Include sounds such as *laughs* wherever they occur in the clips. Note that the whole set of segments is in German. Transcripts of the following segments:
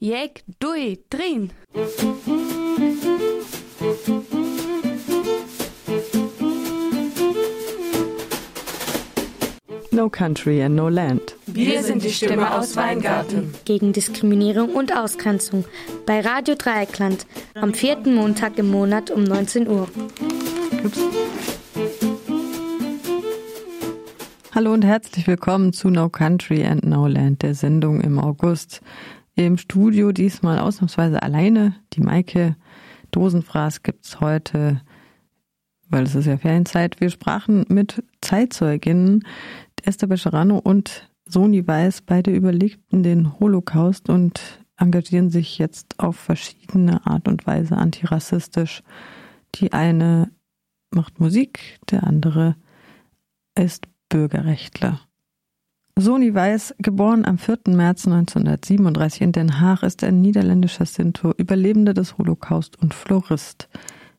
Jeg, dui, drin. No Country and No Land. Wir sind die Stimme aus Weingarten. Gegen Diskriminierung und Ausgrenzung. Bei Radio Dreieckland. Am vierten Montag im Monat um 19 Uhr. Ups. Hallo und herzlich willkommen zu No Country and No Land, der Sendung im August. Im Studio diesmal ausnahmsweise alleine. Die Maike Dosenfraß gibt's heute, weil es ist ja Ferienzeit. Wir sprachen mit Zeitzeuginnen Esther Becherano und Soni Weiß. Beide überlegten den Holocaust und engagieren sich jetzt auf verschiedene Art und Weise antirassistisch. Die eine macht Musik, der andere ist Bürgerrechtler. Soni Weiß, geboren am 4. März 1937 in Den Haag, ist ein niederländischer Sinto, Überlebender des Holocaust und Florist.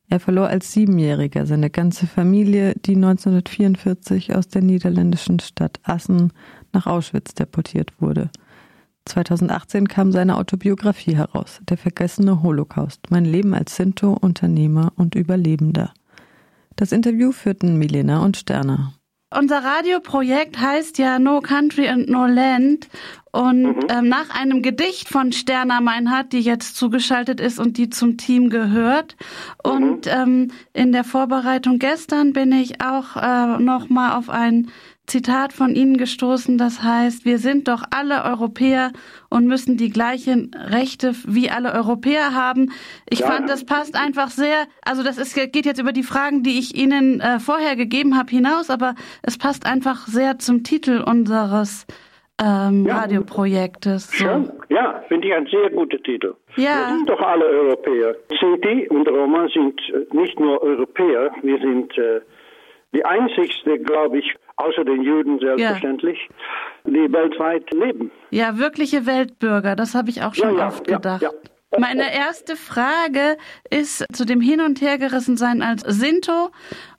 Er verlor als Siebenjähriger seine ganze Familie, die 1944 aus der niederländischen Stadt Assen nach Auschwitz deportiert wurde. 2018 kam seine Autobiografie heraus, Der vergessene Holocaust, mein Leben als Sinto, Unternehmer und Überlebender. Das Interview führten Milena und Sterner. Unser Radioprojekt heißt ja No Country and No Land und mhm. ähm, nach einem Gedicht von Sterna Meinhardt, die jetzt zugeschaltet ist und die zum Team gehört. Mhm. Und ähm, in der Vorbereitung gestern bin ich auch äh, noch mal auf ein Zitat von Ihnen gestoßen, das heißt, wir sind doch alle Europäer und müssen die gleichen Rechte wie alle Europäer haben. Ich ja. fand, das passt einfach sehr, also das ist, geht jetzt über die Fragen, die ich Ihnen äh, vorher gegeben habe, hinaus, aber es passt einfach sehr zum Titel unseres ähm, ja. Radioprojektes. So. Schön. Ja, finde ich ein sehr guter Titel. Ja. Wir sind doch alle Europäer. Sinti und Roma sind äh, nicht nur Europäer, wir sind äh, die einzigste, glaube ich, außer den Juden selbstverständlich, ja. die weltweit leben. Ja, wirkliche Weltbürger, das habe ich auch schon ja, ja, oft gedacht. Meine erste Frage ist zu dem Hin- und Hergerissensein als Sinto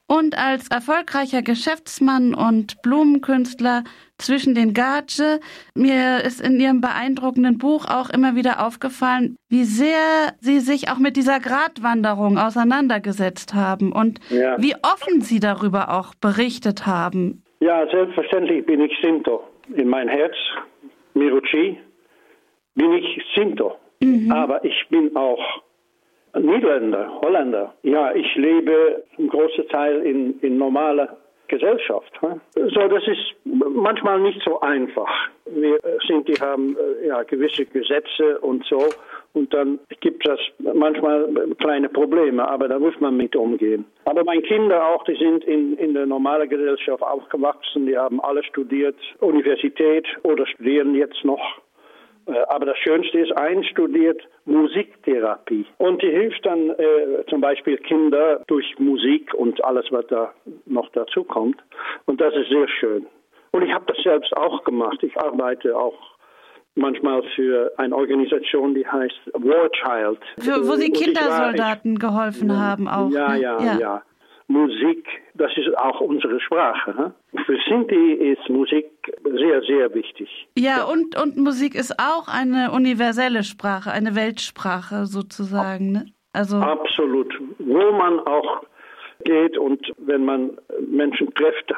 und als erfolgreicher Geschäftsmann und Blumenkünstler zwischen den Gage. Mir ist in Ihrem beeindruckenden Buch auch immer wieder aufgefallen, wie sehr Sie sich auch mit dieser Gratwanderung auseinandergesetzt haben und ja. wie offen Sie darüber auch berichtet haben. Ja, selbstverständlich bin ich Sinto. In mein Herz, Miruchi, bin ich Sinto. Mhm. Aber ich bin auch Niederländer, Holländer. Ja, ich lebe einen großen Teil in, in normaler Gesellschaft. So, das ist manchmal nicht so einfach. Wir sind, die haben äh, ja gewisse Gesetze und so. Und dann gibt es manchmal kleine Probleme, aber da muss man mit umgehen. Aber meine Kinder auch, die sind in, in der normalen Gesellschaft aufgewachsen, die haben alle studiert, Universität oder studieren jetzt noch. Äh, aber das Schönste ist, ein studiert Musiktherapie. Und die hilft dann äh, zum Beispiel Kinder durch Musik und alles, was da noch dazu kommt. Und das ist sehr schön. Und ich habe das selbst auch gemacht. Ich arbeite auch manchmal für eine Organisation, die heißt War Child. Für, wo Sie Kindersoldaten war, geholfen haben auch. Ja, ne? ja, ja, ja. Musik, das ist auch unsere Sprache. Für Sinti ist Musik sehr, sehr wichtig. Ja, und, und Musik ist auch eine universelle Sprache, eine Weltsprache sozusagen. Ne? Also Absolut. Wo man auch geht und wenn man Menschen trifft,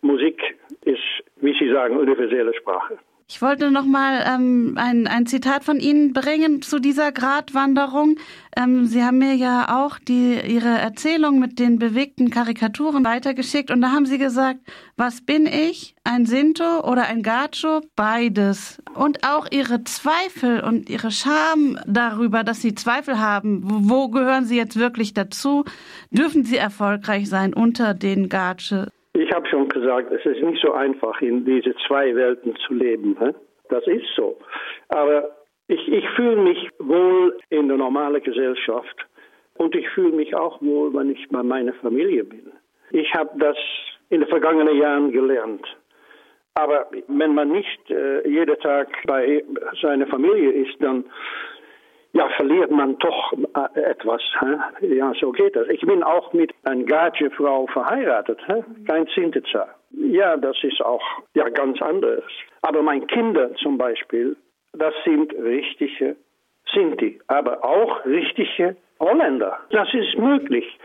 Musik ist, wie Sie sagen, universelle Sprache. Ich wollte noch mal ähm, ein, ein Zitat von Ihnen bringen zu dieser Gratwanderung. Ähm, Sie haben mir ja auch die, Ihre Erzählung mit den bewegten Karikaturen weitergeschickt und da haben Sie gesagt, was bin ich? Ein Sinto oder ein Gacho? Beides. Und auch Ihre Zweifel und Ihre Scham darüber, dass Sie Zweifel haben. Wo gehören Sie jetzt wirklich dazu? Dürfen Sie erfolgreich sein unter den Gache? Ich habe schon gesagt, es ist nicht so einfach, in diese zwei Welten zu leben. Das ist so. Aber ich, ich fühle mich wohl in der normalen Gesellschaft und ich fühle mich auch wohl, wenn ich bei meiner Familie bin. Ich habe das in den vergangenen Jahren gelernt. Aber wenn man nicht äh, jeden Tag bei seiner Familie ist, dann ja, verliert man doch äh, etwas. Hä? Ja, so geht das. Ich bin auch mit einer Gage-Frau verheiratet, hä? kein Sintetzer. Ja, das ist auch ja, ganz anderes. Aber meine Kinder zum Beispiel, das sind richtige Sinti, aber auch richtige Holländer. Das ist möglich.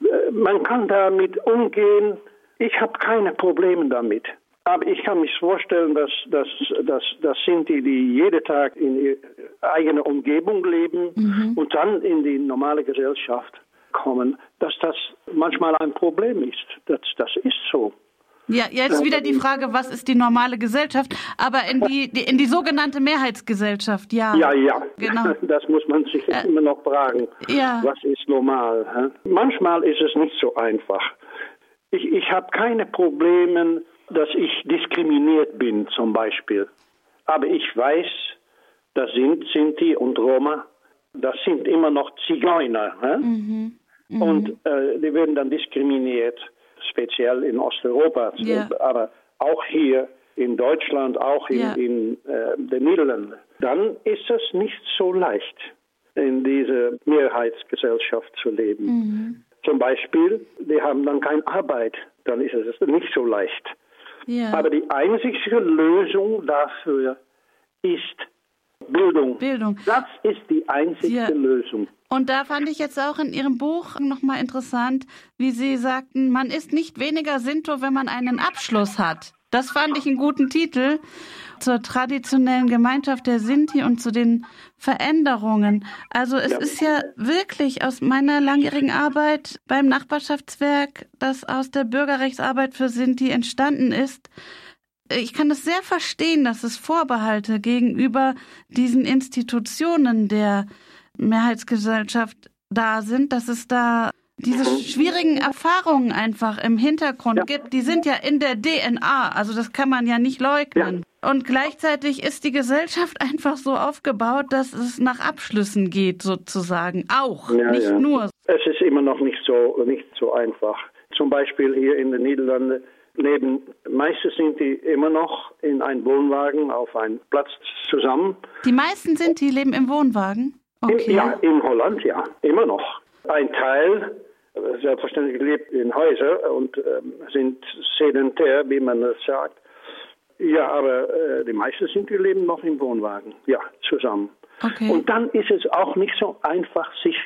Äh, man kann damit umgehen. Ich habe keine Probleme damit. Aber ich kann mich vorstellen, dass, dass, dass, dass Sinti, die jeden Tag in ihrer eigenen Umgebung leben mhm. und dann in die normale Gesellschaft kommen, dass das manchmal ein Problem ist. Das, das ist so. Ja, jetzt wieder die Frage, was ist die normale Gesellschaft? Aber in die, die in die sogenannte Mehrheitsgesellschaft, ja. Ja, ja. Genau. *laughs* Das muss man sich äh, immer noch fragen. Ja. Was ist normal? Hä? Manchmal ist es nicht so einfach. Ich, ich habe keine Probleme, dass ich diskriminiert bin, zum Beispiel. Aber ich weiß, das sind Sinti und Roma, das sind immer noch Zigeuner. Mhm. Mhm. Und äh, die werden dann diskriminiert speziell in Osteuropa, ja. aber auch hier in Deutschland, auch in, ja. in äh, den Niederlanden, dann ist es nicht so leicht, in dieser Mehrheitsgesellschaft zu leben. Mhm. Zum Beispiel, die haben dann keine Arbeit, dann ist es nicht so leicht. Ja. Aber die einzige Lösung dafür ist Bildung. Bildung. Das ist die einzige ja. Lösung. Und da fand ich jetzt auch in Ihrem Buch nochmal interessant, wie Sie sagten, man ist nicht weniger Sinto, wenn man einen Abschluss hat. Das fand ich einen guten Titel zur traditionellen Gemeinschaft der Sinti und zu den Veränderungen. Also es ja. ist ja wirklich aus meiner langjährigen Arbeit beim Nachbarschaftswerk, das aus der Bürgerrechtsarbeit für Sinti entstanden ist, ich kann es sehr verstehen, dass es Vorbehalte gegenüber diesen Institutionen der Mehrheitsgesellschaft da sind, dass es da diese schwierigen Erfahrungen einfach im Hintergrund ja. gibt, die sind ja in der DNA, also das kann man ja nicht leugnen. Ja. Und gleichzeitig ist die Gesellschaft *laughs* einfach so aufgebaut, dass es nach Abschlüssen geht, sozusagen. Auch, ja, nicht nur. Es ist immer noch nicht so, nicht so einfach. Zum Beispiel hier in den Niederlanden leben, meistens sind die immer noch in einem Wohnwagen auf einem Platz zusammen. Die meisten sind die leben im Wohnwagen? Okay. In, ja, in Holland, ja, immer noch. Ein Teil, selbstverständlich lebt in Häusern und ähm, sind sedentär, wie man das sagt. Ja, aber äh, die meisten sind die leben noch im Wohnwagen, ja, zusammen. Okay. Und dann ist es auch nicht so einfach, sich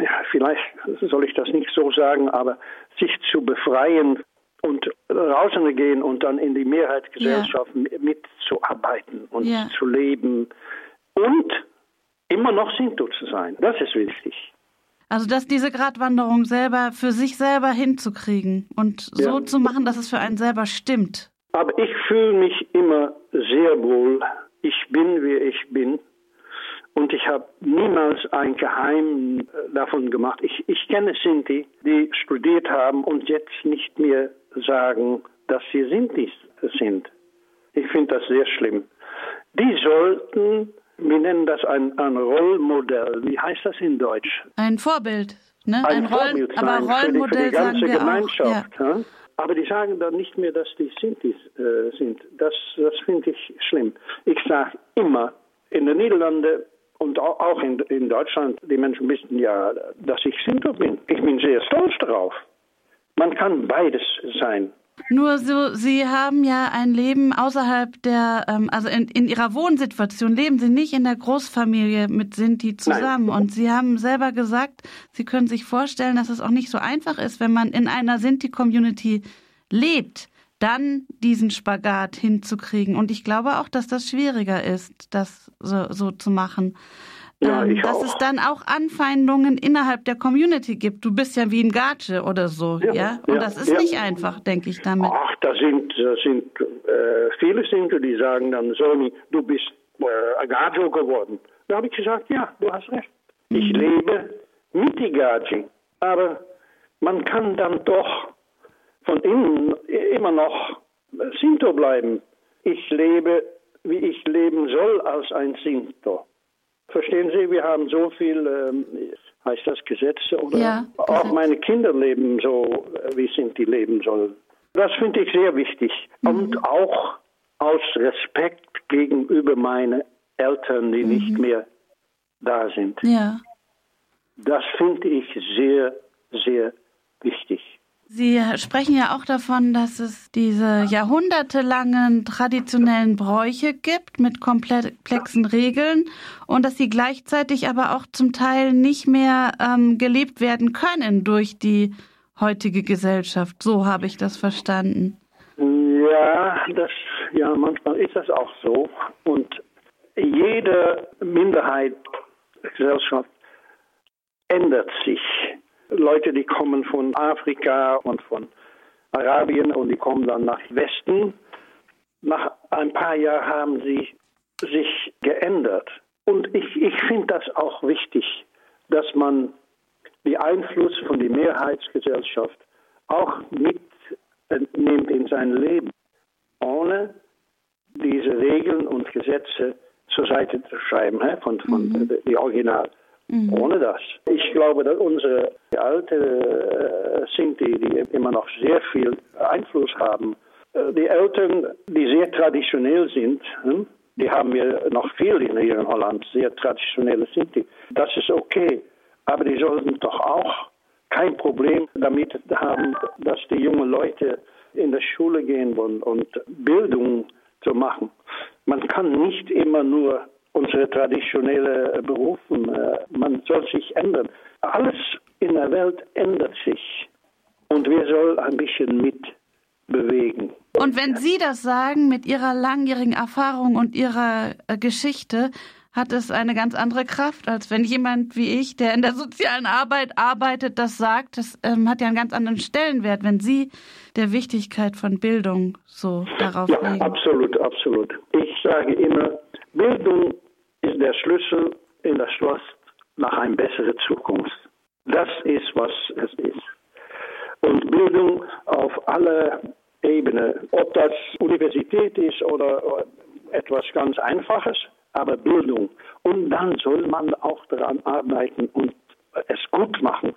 ja, vielleicht soll ich das nicht so sagen, aber sich zu befreien und rauszugehen und dann in die Mehrheitsgesellschaft ja. mitzuarbeiten und ja. zu leben und immer noch Sinto zu sein. Das ist wichtig. Also dass diese Gratwanderung selber für sich selber hinzukriegen und so ja. zu machen, dass es für einen selber stimmt. Aber ich fühle mich immer sehr wohl. Ich bin, wie ich bin. Und ich habe niemals ein Geheim davon gemacht. Ich, ich kenne Sinti, die studiert haben und jetzt nicht mehr sagen, dass sie Sinti sind. Ich finde das sehr schlimm. Die sollten, wir nennen das ein, ein Rollmodell. Wie heißt das in Deutsch? Ein Vorbild. Ne? Ein, ein Vorbild Roll, aber Rollmodell für die, für die ganze Gemeinschaft. Ja. Ja? Aber die sagen dann nicht mehr, dass die Sinti äh, sind. Das, das finde ich schlimm. Ich sage immer, in den Niederlanden und auch in, in Deutschland, die Menschen wissen ja, dass ich Sinto bin. Ich bin sehr stolz darauf. Man kann beides sein. Nur so, Sie haben ja ein Leben außerhalb der, ähm, also in, in Ihrer Wohnsituation leben Sie nicht in der Großfamilie mit Sinti zusammen. Nein. Und Sie haben selber gesagt, Sie können sich vorstellen, dass es auch nicht so einfach ist, wenn man in einer Sinti-Community lebt dann diesen Spagat hinzukriegen. Und ich glaube auch, dass das schwieriger ist, das so, so zu machen. Ja, ähm, dass auch. es dann auch Anfeindungen innerhalb der Community gibt. Du bist ja wie ein Gatsche oder so, ja? ja? Und ja, das ist nicht einfach, denke ich damit. Ach, da sind, da sind äh, viele Sinti, die sagen dann, Sony, du bist äh, Gajo geworden. Da habe ich gesagt, ja, du hast recht. Ich mhm. lebe mit die Gaji. Aber man kann dann doch von innen immer noch Sinto bleiben. Ich lebe, wie ich leben soll als ein Sinto. Verstehen Sie, wir haben so viel, ähm, heißt das Gesetze oder ja, auch Gesetz. meine Kinder leben so, äh, wie Sinti leben sollen. Das finde ich sehr wichtig. Mhm. Und auch aus Respekt gegenüber meinen Eltern, die mhm. nicht mehr da sind. Ja. Das finde ich sehr, sehr wichtig. Sie sprechen ja auch davon, dass es diese jahrhundertelangen traditionellen Bräuche gibt mit komplexen Regeln und dass sie gleichzeitig aber auch zum Teil nicht mehr ähm, gelebt werden können durch die heutige Gesellschaft. So habe ich das verstanden. Ja, das, ja, manchmal ist das auch so. Und jede Minderheit Gesellschaft ändert sich. Leute, die kommen von Afrika und von Arabien und die kommen dann nach Westen. Nach ein paar Jahren haben sie sich geändert. Und ich, ich finde das auch wichtig, dass man die Einfluss von der Mehrheitsgesellschaft auch mitnimmt in sein Leben, ohne diese Regeln und Gesetze zur Seite zu schreiben, von, von mhm. die Original. Mhm. Ohne das. Ich glaube, dass unsere alte äh, Sinti, die immer noch sehr viel Einfluss haben, äh, die Eltern, die sehr traditionell sind, hm, die haben wir noch viel in hier in Holland, sehr traditionelle Sinti. Das ist okay. Aber die sollten doch auch kein Problem damit haben, dass die jungen Leute in die Schule gehen wollen und Bildung zu machen. Man kann nicht immer nur unsere traditionellen Berufen, äh, man soll sich ändern. Alles in der Welt ändert sich und wir sollen ein bisschen mitbewegen. Und wenn Sie das sagen mit Ihrer langjährigen Erfahrung und Ihrer äh, Geschichte, hat es eine ganz andere Kraft, als wenn jemand wie ich, der in der sozialen Arbeit arbeitet, das sagt. Das ähm, hat ja einen ganz anderen Stellenwert, wenn Sie der Wichtigkeit von Bildung so darauf ja, legen. Absolut, absolut. Ich sage immer, Bildung ist der Schlüssel in das Schloss nach einer besseren Zukunft. Das ist, was es ist. Und Bildung auf alle Ebenen, ob das Universität ist oder etwas ganz Einfaches, aber Bildung. Und dann soll man auch daran arbeiten und es gut machen.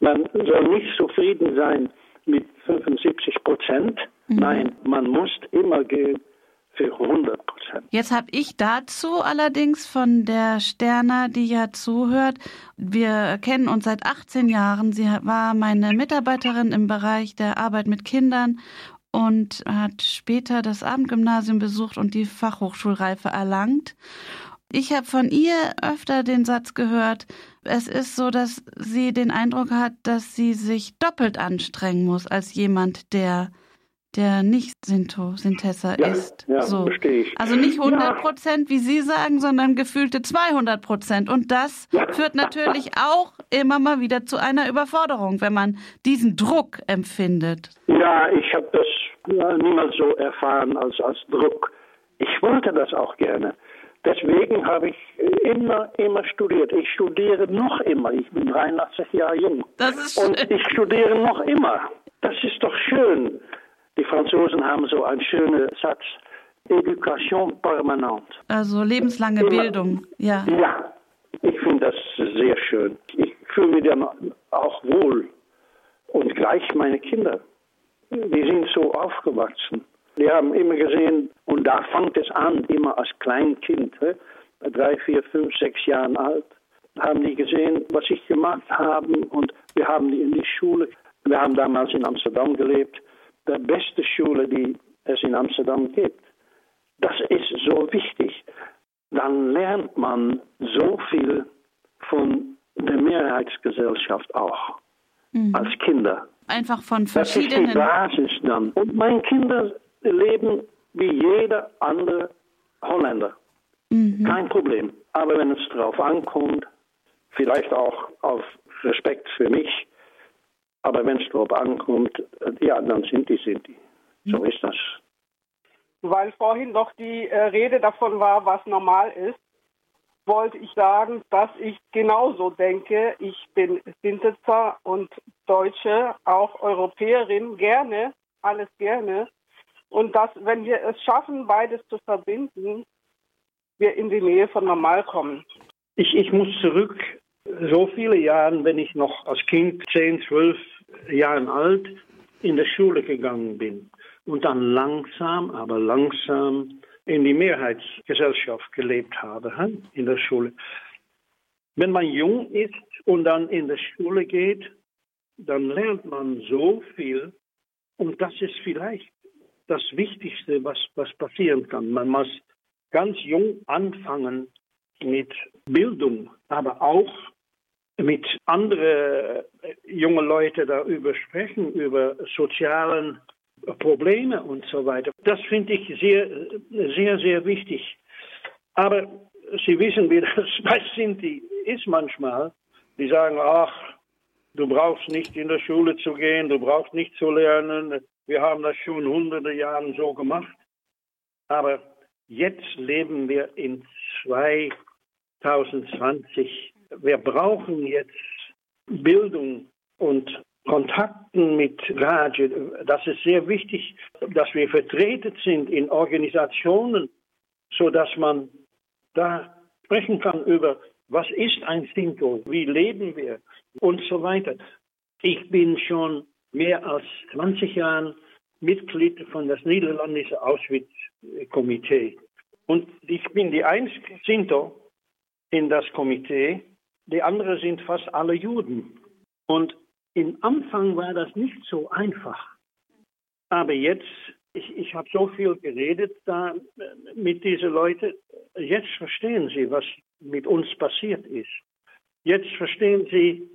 Man soll nicht zufrieden sein mit 75 Prozent. Mhm. Nein, man muss immer gehen für 100 Prozent. Jetzt habe ich dazu allerdings von der Sterner, die ja zuhört, wir kennen uns seit 18 Jahren. Sie war meine Mitarbeiterin im Bereich der Arbeit mit Kindern und hat später das Abendgymnasium besucht und die Fachhochschulreife erlangt. Ich habe von ihr öfter den Satz gehört, es ist so, dass sie den Eindruck hat, dass sie sich doppelt anstrengen muss als jemand, der der nicht Sinto, Sintessa ja, ist. Ja, so. verstehe ich. Also nicht 100 Prozent, ja. wie Sie sagen, sondern gefühlte 200 Prozent. Und das ja. führt natürlich *laughs* auch immer mal wieder zu einer Überforderung, wenn man diesen Druck empfindet. Ja, ich habe das niemals so erfahren als, als Druck. Ich wollte das auch gerne. Deswegen habe ich immer, immer studiert. Ich studiere noch immer. Ich bin 83 Jahre jung. Das ist Und ich studiere noch immer. Das ist doch schön. Die Franzosen haben so einen schönen Satz. Education permanente. Also lebenslange Immer, Bildung, ja. Ja, ich finde das sehr schön. Ich fühle mich dann auch wohl. Und gleich meine Kinder. Die sind so aufgewachsen. Die haben immer gesehen, und da fängt es an, immer als Kleinkind, drei, vier, fünf, sechs Jahre alt, haben die gesehen, was ich gemacht habe. Und wir haben die in die Schule. Wir haben damals in Amsterdam gelebt der beste Schule, die es in Amsterdam gibt. Das ist so wichtig. Dann lernt man so viel von der Mehrheitsgesellschaft auch mhm. als Kinder. Einfach von verschiedenen. Das ist die Basis dann. Und meine Kinder leben wie jeder andere Holländer. Mhm. Kein Problem. Aber wenn es darauf ankommt, vielleicht auch auf Respekt für mich, aber wenn es darauf ankommt, äh, ja, dann sind die, sind die. So mhm. ist das. Weil vorhin noch die äh, Rede davon war, was normal ist, wollte ich sagen, dass ich genauso denke. Ich bin Sintetzer und Deutsche, auch Europäerin, gerne, alles gerne. Und dass, wenn wir es schaffen, beides zu verbinden, wir in die Nähe von normal kommen. Ich, ich muss zurück, so viele Jahre, wenn ich noch als Kind 10, 12 Jahren alt in der Schule gegangen bin und dann langsam, aber langsam in die Mehrheitsgesellschaft gelebt habe, in der Schule. Wenn man jung ist und dann in die Schule geht, dann lernt man so viel und das ist vielleicht das Wichtigste, was, was passieren kann. Man muss ganz jung anfangen mit Bildung, aber auch mit anderen äh, jungen Leuten darüber sprechen, über sozialen Probleme und so weiter. Das finde ich sehr, sehr, sehr wichtig. Aber Sie wissen, wie *laughs* das bei Sinti ist manchmal. Die sagen, ach, du brauchst nicht in der Schule zu gehen, du brauchst nicht zu lernen. Wir haben das schon hunderte Jahre so gemacht. Aber jetzt leben wir in 2020. Wir brauchen jetzt Bildung und Kontakten mit Radio. Das ist sehr wichtig, dass wir vertreten sind in Organisationen, so dass man da sprechen kann über, was ist ein Sinto, wie leben wir und so weiter. Ich bin schon mehr als 20 Jahre Mitglied von das niederländische Auschwitz-Komitee. Und ich bin die einzige Sinto in das Komitee. Die anderen sind fast alle Juden. Und im Anfang war das nicht so einfach. Aber jetzt, ich, ich habe so viel geredet da mit diesen Leuten, jetzt verstehen sie, was mit uns passiert ist. Jetzt verstehen sie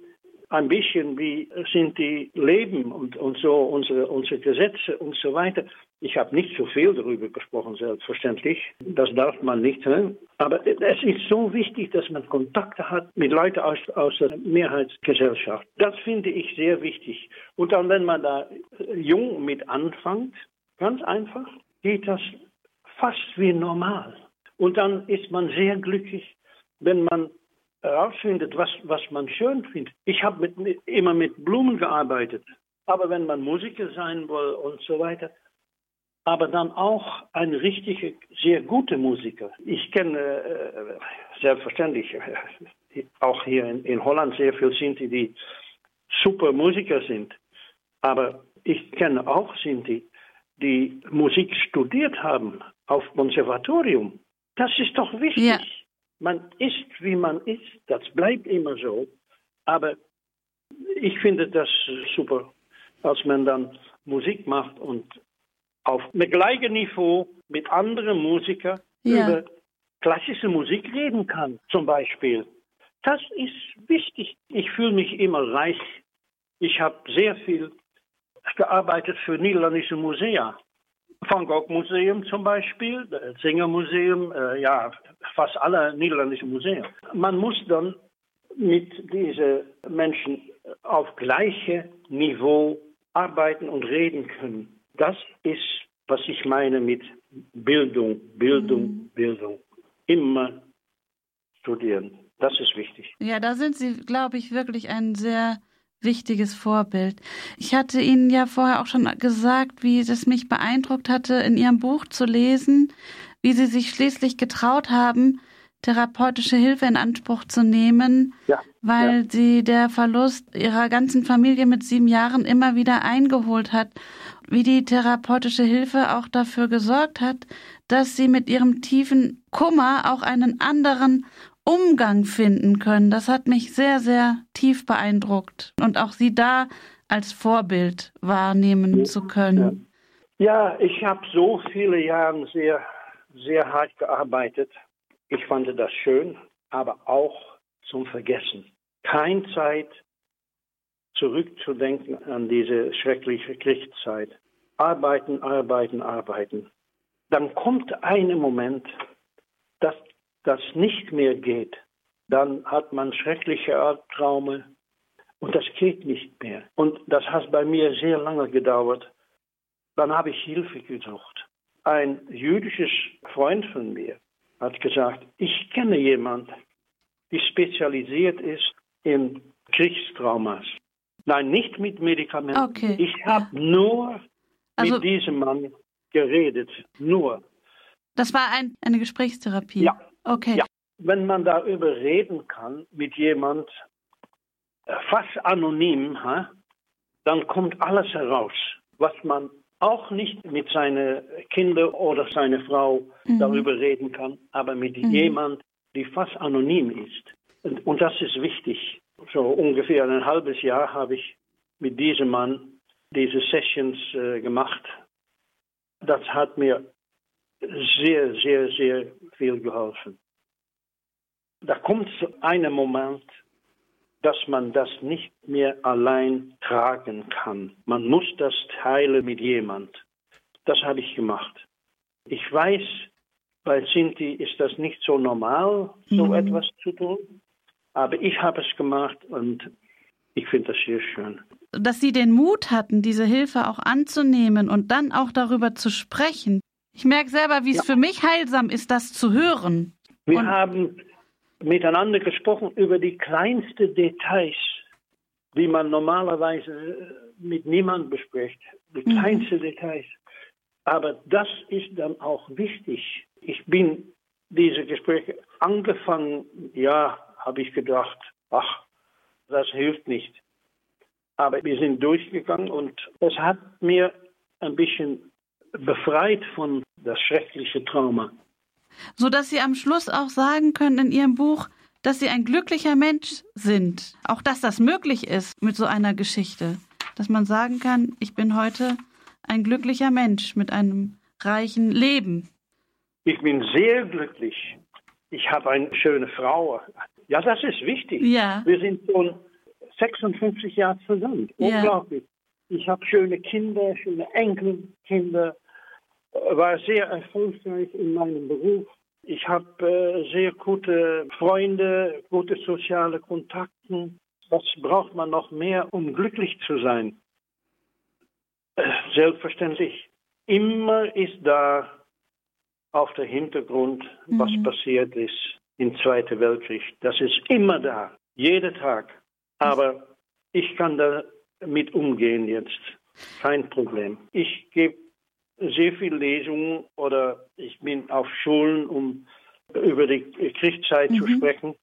ein bisschen, wie sind die Leben und, und so unsere, unsere Gesetze und so weiter. Ich habe nicht so viel darüber gesprochen, selbstverständlich. Das darf man nicht. Ne? Aber es ist so wichtig, dass man Kontakte hat mit Leuten aus, aus der Mehrheitsgesellschaft. Das finde ich sehr wichtig. Und dann, wenn man da jung mit anfängt, ganz einfach, geht das fast wie normal. Und dann ist man sehr glücklich, wenn man herausfindet, was, was man schön findet. Ich habe immer mit Blumen gearbeitet. Aber wenn man Musiker sein will und so weiter, aber dann auch ein richtiger, sehr guter Musiker. Ich kenne äh, selbstverständlich äh, auch hier in, in, Holland sehr viel Sinti, die super Musiker sind. Aber ich kenne auch Sinti, die Musik studiert haben auf Konservatorium. Das ist doch wichtig. Ja. Man ist, wie man ist. Das bleibt immer so. Aber ich finde das super, als man dann Musik macht und auf einem gleichen Niveau mit anderen Musikern ja. über klassische Musik reden kann, zum Beispiel. Das ist wichtig. Ich fühle mich immer reich. Ich habe sehr viel gearbeitet für niederländische Museen. Van Gogh Museum zum Beispiel, das Singer Museum, äh, ja, fast alle niederländischen Museen. Man muss dann mit diesen Menschen auf gleichem Niveau arbeiten und reden können. Das ist, was ich meine mit Bildung, Bildung, mhm. Bildung. Immer studieren. Das ist wichtig. Ja, da sind Sie, glaube ich, wirklich ein sehr wichtiges Vorbild. Ich hatte Ihnen ja vorher auch schon gesagt, wie es mich beeindruckt hatte, in Ihrem Buch zu lesen, wie Sie sich schließlich getraut haben, therapeutische Hilfe in Anspruch zu nehmen, ja, weil ja. sie der Verlust ihrer ganzen Familie mit sieben Jahren immer wieder eingeholt hat. Wie die therapeutische Hilfe auch dafür gesorgt hat, dass sie mit ihrem tiefen Kummer auch einen anderen Umgang finden können. Das hat mich sehr, sehr tief beeindruckt und auch sie da als Vorbild wahrnehmen zu können. Ja, ich habe so viele Jahre sehr, sehr hart gearbeitet ich fand das schön, aber auch zum Vergessen. Kein Zeit zurückzudenken an diese schreckliche Kriegszeit. Arbeiten, arbeiten, arbeiten. Dann kommt ein Moment, dass das nicht mehr geht. Dann hat man schreckliche Albtraume und das geht nicht mehr. Und das hat bei mir sehr lange gedauert. Dann habe ich Hilfe gesucht. Ein jüdisches Freund von mir, hat gesagt, ich kenne jemand, die spezialisiert ist in Kriegstraumas. Nein, nicht mit Medikamenten. Okay. Ich habe ja. nur also, mit diesem Mann geredet. Nur. Das war ein, eine Gesprächstherapie? Ja. Okay. Ja. Wenn man darüber reden kann mit jemand, äh, fast anonym, dann kommt alles heraus, was man auch nicht mit seinen Kindern oder seiner Frau mhm. darüber reden kann, aber mit mhm. jemand, die fast anonym ist. Und, und, das ist wichtig. So ungefähr ein halbes Jahr habe ich mit diesem Mann diese Sessions äh, gemacht. Das hat mir sehr, sehr, sehr viel geholfen. Da kommt ein Moment, dass man das nicht mehr allein tragen kann. Man muss das teilen mit jemand. Das habe ich gemacht. Ich weiß, bei Sinti ist das nicht so normal, so mhm. etwas zu tun. Aber ich habe es gemacht und ich finde das sehr schön. Dass Sie den Mut hatten, diese Hilfe auch anzunehmen und dann auch darüber zu sprechen. Ich merke selber, wie es ja. für mich heilsam ist, das zu hören. Wir und haben miteinander gesprochen über die kleinsten Details, die man normalerweise mit niemandem bespricht. Die mhm. kleinsten mhm. Details. Aber das ist dann auch wichtig. Ich bin diese Gespräche angefangen, ja, habe ich gedacht, ach, das hilft nicht. Aber wir sind durchgegangen und es hat mir ein bisschen befreit von das schreckliche Trauma. So dass Sie am Schluss auch sagen können in Ihrem Buch, dass Sie ein glücklicher Mensch sind. Auch dass das möglich ist mit so einer Geschichte. Dass man sagen kann, ich bin heute ein glücklicher Mensch mit einem reichen Leben. Ich bin sehr glücklich. Ich habe eine schöne Frau. Ja, das ist wichtig. Ja. Wir sind schon 56 Jahre zusammen. Ja. Unglaublich. Ich habe schöne Kinder, schöne Enkelkinder, war sehr erfolgreich in meinem Beruf. Ich habe äh, sehr gute Freunde, gute soziale Kontakte. Was braucht man noch mehr, um glücklich zu sein? Äh, selbstverständlich, immer ist da auf der Hintergrund, was mhm. passiert ist im Zweiten Weltkrieg. Das ist immer da, jeden Tag. Aber ich kann damit umgehen jetzt. Kein Problem. Ich gebe sehr viele Lesungen oder ich bin auf Schulen, um über die Kriegszeit mhm. zu sprechen.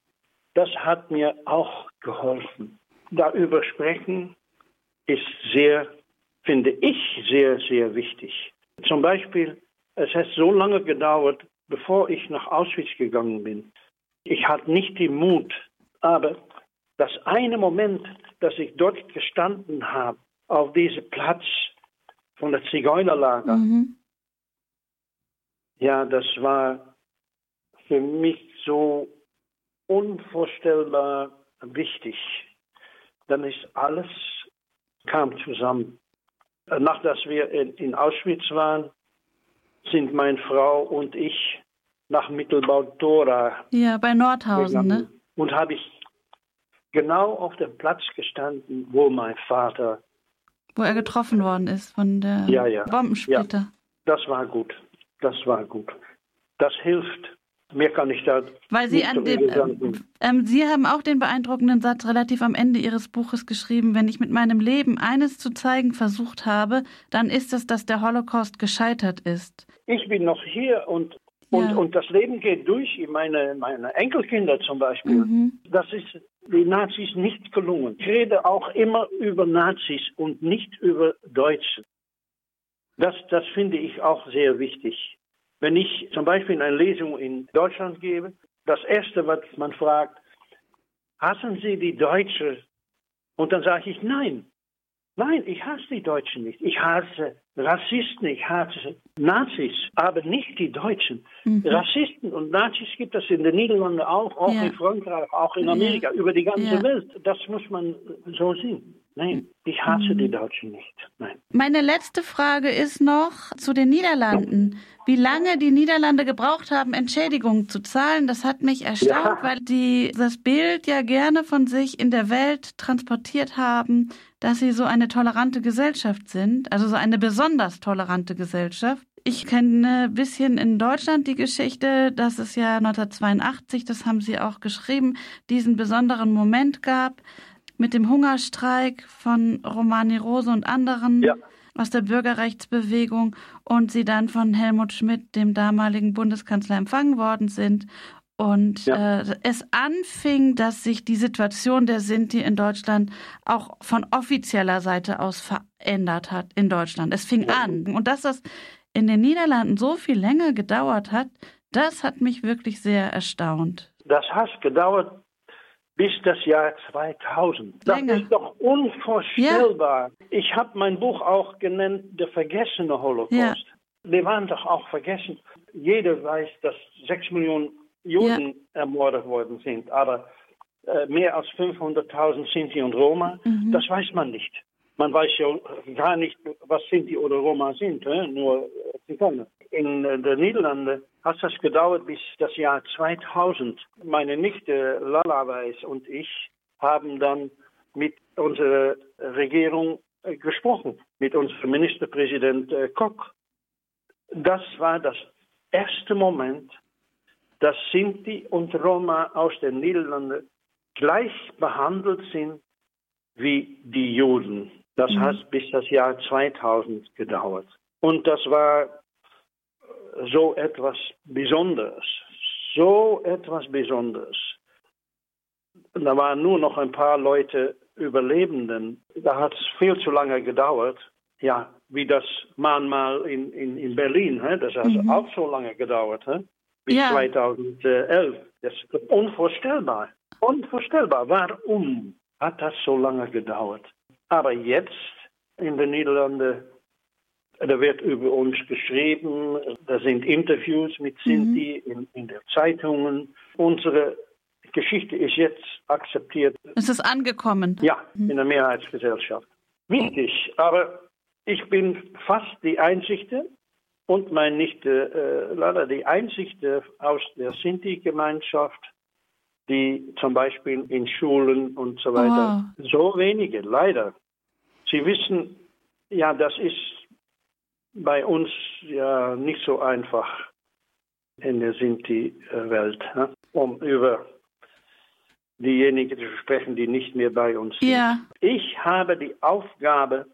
Das hat mir auch geholfen. Darüber sprechen ist sehr, finde ich, sehr, sehr wichtig. Zum Beispiel, es hat so lange gedauert, bevor ich nach Auschwitz gegangen bin. Ich hatte nicht den Mut, aber das eine Moment, dass ich dort gestanden habe, auf diesem Platz von der Zigeunerlager, mhm. ja, das war für mich so unvorstellbar wichtig. Dann ist alles kam zusammen. Nachdem wir in Auschwitz waren, sind meine Frau und ich nach Mittelbau-Dora. Ja, bei Nordhausen, gegangen. ne? Und habe ich genau auf dem Platz gestanden, wo mein Vater. Wo er getroffen worden ist von der ja, ja. Bombensplitter. Ja, das war gut. Das war gut. Das hilft. Mehr kann ich da. Weil Sie an dem, ähm, Sie haben auch den beeindruckenden Satz relativ am Ende Ihres Buches geschrieben: Wenn ich mit meinem Leben eines zu zeigen versucht habe, dann ist es, dass der Holocaust gescheitert ist. Ich bin noch hier und und, ja. und das Leben geht durch. Meine, meine Enkelkinder zum Beispiel. Mhm. Das ist den Nazis nicht gelungen. Ich rede auch immer über Nazis und nicht über Deutsche. Das, das finde ich auch sehr wichtig. Wenn ich zum Beispiel eine Lesung in Deutschland gebe, das Erste, was man fragt, hassen Sie die Deutsche? Und dann sage ich nein. Nein, ich hasse die Deutschen nicht. Ich hasse Rassisten, ich hasse Nazis, aber nicht die Deutschen. Mhm. Rassisten und Nazis gibt es in den Niederlanden auch, auch ja. in Frankreich, auch in Amerika, ja. über die ganze ja. Welt. Das muss man so sehen. Nein, ich hasse mhm. die Deutschen nicht. Nein. Meine letzte Frage ist noch zu den Niederlanden. Wie lange die Niederlande gebraucht haben, Entschädigungen zu zahlen, das hat mich erstaunt, weil die das Bild ja gerne von sich in der Welt transportiert haben, dass sie so eine tolerante Gesellschaft sind, also so eine besonders tolerante Gesellschaft. Ich kenne ein bisschen in Deutschland die Geschichte, dass es ja 1982, das haben Sie auch geschrieben, diesen besonderen Moment gab mit dem Hungerstreik von Romani Rose und anderen. Ja aus der Bürgerrechtsbewegung und sie dann von Helmut Schmidt, dem damaligen Bundeskanzler, empfangen worden sind und ja. äh, es anfing, dass sich die Situation der Sinti in Deutschland auch von offizieller Seite aus verändert hat in Deutschland. Es fing ja. an. Und dass das in den Niederlanden so viel länger gedauert hat, das hat mich wirklich sehr erstaunt. Das hat gedauert bis das Jahr 2000. Das Länger. ist doch unvorstellbar. Ich habe mein Buch auch genannt, Der vergessene Holocaust. Ja. Wir waren doch auch vergessen. Jeder weiß, dass sechs Millionen Juden ermordet worden sind, aber äh, mehr als 500.000 Sinti und Roma, das weiß man nicht. Man weiß ja gar nicht, was Sinti oder Roma sind, hä? nur äh, Zigeuner. In äh, den Niederlanden hat das gedauert bis das Jahr 2000. Meine Nichte Lala Weiß und ich haben dann mit unserer Regierung äh, gesprochen, mit unserem Ministerpräsident äh, Kok. Das war das erste Moment, dass Sinti und Roma aus den Niederlanden gleich behandelt sind wie die Juden. Das hat bis das Jahr 2000 gedauert. Und das war so etwas Besonderes. So etwas Besonderes. Da waren nur noch ein paar Leute Überlebenden. Da hat es viel zu lange gedauert. Ja, wie das Mahnmal in, in, in Berlin. Hä? Das hat auch so lange gedauert. Hä? Bis Ja. 2011. Das ist unvorstellbar. Unvorstellbar. Warum hat das so lange gedauert? Aber jetzt in den Niederlanden, da wird über uns geschrieben, da sind Interviews mit Sinti in, in den Zeitungen. Unsere Geschichte ist jetzt akzeptiert, Es ist angekommen. ja, in der Mehrheitsgesellschaft. Wichtig, aber ich bin fast die Einzige und meine Nichte äh, Lala die Einzige aus der Sinti-Gemeinschaft, die zum Beispiel in Schulen und so weiter, so wenige, leider. Sie wissen, ja, das ist bei uns ja nicht so einfach in der Sinti-Welt, ne? um über diejenigen zu sprechen, die nicht mehr bei uns sind. Ja. Ich habe die Aufgabe,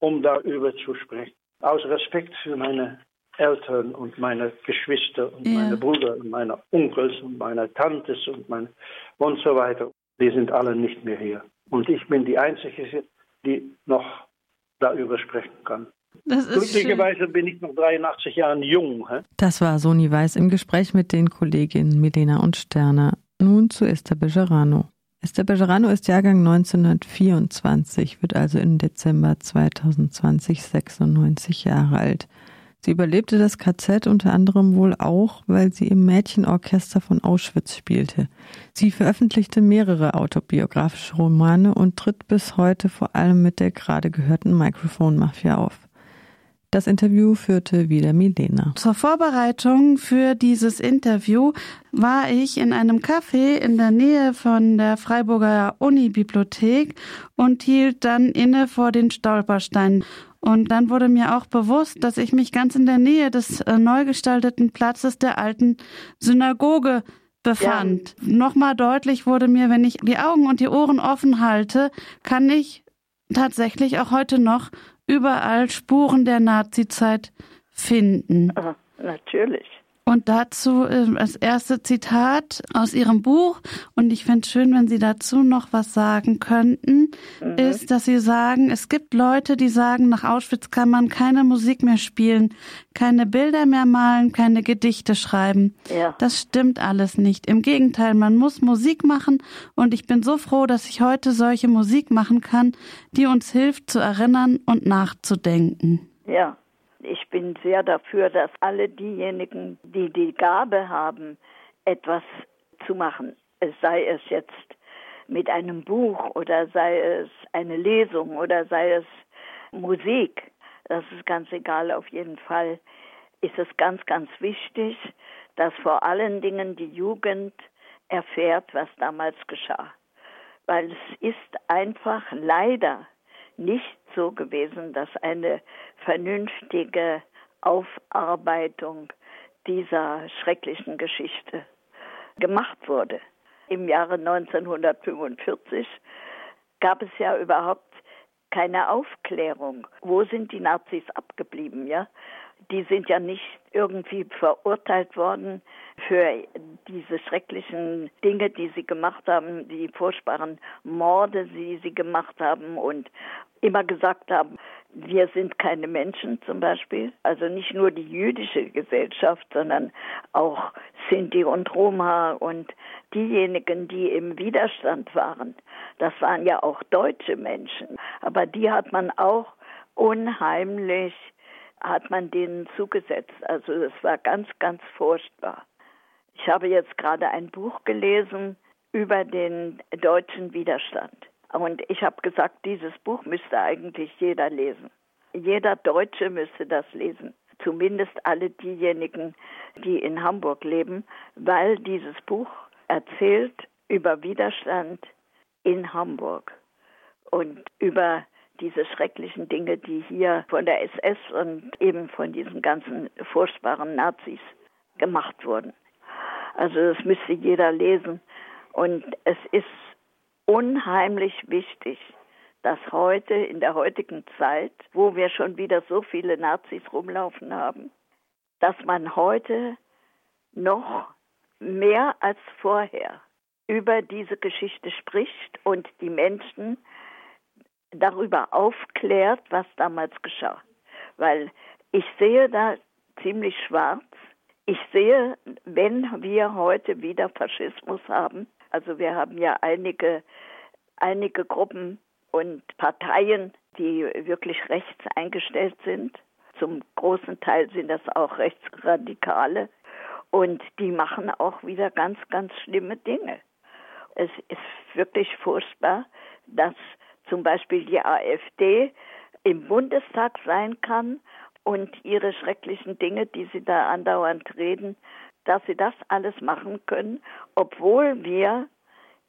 um darüber zu sprechen. Aus Respekt für meine Eltern und meine Geschwister und Ja. meine Brüder und meine Onkels und meine Tantes und meine und so weiter. Die sind alle nicht mehr hier. Und ich bin die Einzige, die noch darüber sprechen kann. Ist schön. Glücklicherweise bin ich noch 83 Jahre jung. Hä? Das war Soni Weiß im Gespräch mit den Kolleginnen Milena und Sterner. Nun zu Esther Bejarano. Esther Bejarano ist Jahrgang 1924, wird also im Dezember 2020 96 Jahre alt. Sie überlebte das KZ unter anderem wohl auch, weil sie im Mädchenorchester von Auschwitz spielte. Sie veröffentlichte mehrere autobiografische Romane und tritt bis heute vor allem mit der gerade gehörten Microphone Mafia auf. Das Interview führte wieder Milena. Zur Vorbereitung für dieses Interview war ich in einem Café in der Nähe von der Freiburger Uni-Bibliothek und hielt dann inne vor den Stolpersteinen. Und dann wurde mir auch bewusst, dass ich mich ganz in der Nähe des äh, neu gestalteten Platzes der alten Synagoge befand. Nochmal deutlich wurde mir, wenn ich die Augen und die Ohren offen halte, kann ich tatsächlich auch heute noch überall Spuren der Nazizeit finden. Ah, natürlich. Und dazu äh, das erste Zitat aus Ihrem Buch, und ich fände es schön, wenn Sie dazu noch was sagen könnten, ist, dass Sie sagen, es gibt Leute, die sagen, nach Auschwitz kann man keine Musik mehr spielen, keine Bilder mehr malen, keine Gedichte schreiben. Ja. Das stimmt alles nicht. Im Gegenteil, man muss Musik machen und ich bin so froh, dass ich heute solche Musik machen kann, die uns hilft zu erinnern und nachzudenken. Ja, ich bin sehr dafür, dass alle diejenigen, die die Gabe haben, etwas zu machen, sei es jetzt mit einem Buch oder sei es eine Lesung oder sei es Musik, das ist ganz egal, auf jeden Fall ist es ganz, ganz wichtig, dass vor allen Dingen die Jugend erfährt, was damals geschah. Weil es ist einfach leider nicht so gewesen, dass eine vernünftige Aufarbeitung dieser schrecklichen Geschichte gemacht wurde. Im Jahre 1945 gab es ja überhaupt keine Aufklärung. Wo sind die Nazis abgeblieben, ja? Die sind ja nicht irgendwie verurteilt worden für diese schrecklichen Dinge, die sie gemacht haben, die furchtbaren Morde, die sie gemacht haben und immer gesagt haben, wir sind keine Menschen zum Beispiel, also nicht nur die jüdische Gesellschaft, sondern auch Sinti und Roma und diejenigen, die im Widerstand waren. Das waren ja auch deutsche Menschen, aber die hat man auch unheimlich, hat man denen zugesetzt. Also es war ganz, ganz furchtbar. Ich habe jetzt gerade ein Buch gelesen über den deutschen Widerstand. Und ich habe gesagt, dieses Buch müsste eigentlich jeder lesen. Jeder Deutsche müsste das lesen. Zumindest alle diejenigen, die in Hamburg leben, weil dieses Buch erzählt über Widerstand in Hamburg und über diese schrecklichen Dinge, die hier von der SS und eben von diesen ganzen furchtbaren Nazis gemacht wurden. Also das müsste jeder lesen. Und es ist unheimlich wichtig, dass heute, in der heutigen Zeit, wo wir schon wieder so viele Nazis rumlaufen haben, dass man heute noch mehr als vorher über diese Geschichte spricht und die Menschen darüber aufklärt, was damals geschah. Weil ich sehe da ziemlich schwarz. Ich sehe, wenn wir heute wieder Faschismus haben, also wir haben ja einige, einige Gruppen und Parteien, die wirklich rechts eingestellt sind. Zum großen Teil sind das auch Rechtsradikale. Und die machen auch wieder ganz, ganz schlimme Dinge. Es ist wirklich furchtbar, dass zum Beispiel die AfD im Bundestag sein kann und ihre schrecklichen Dinge, die sie da andauernd reden, dass sie das alles machen können, obwohl wir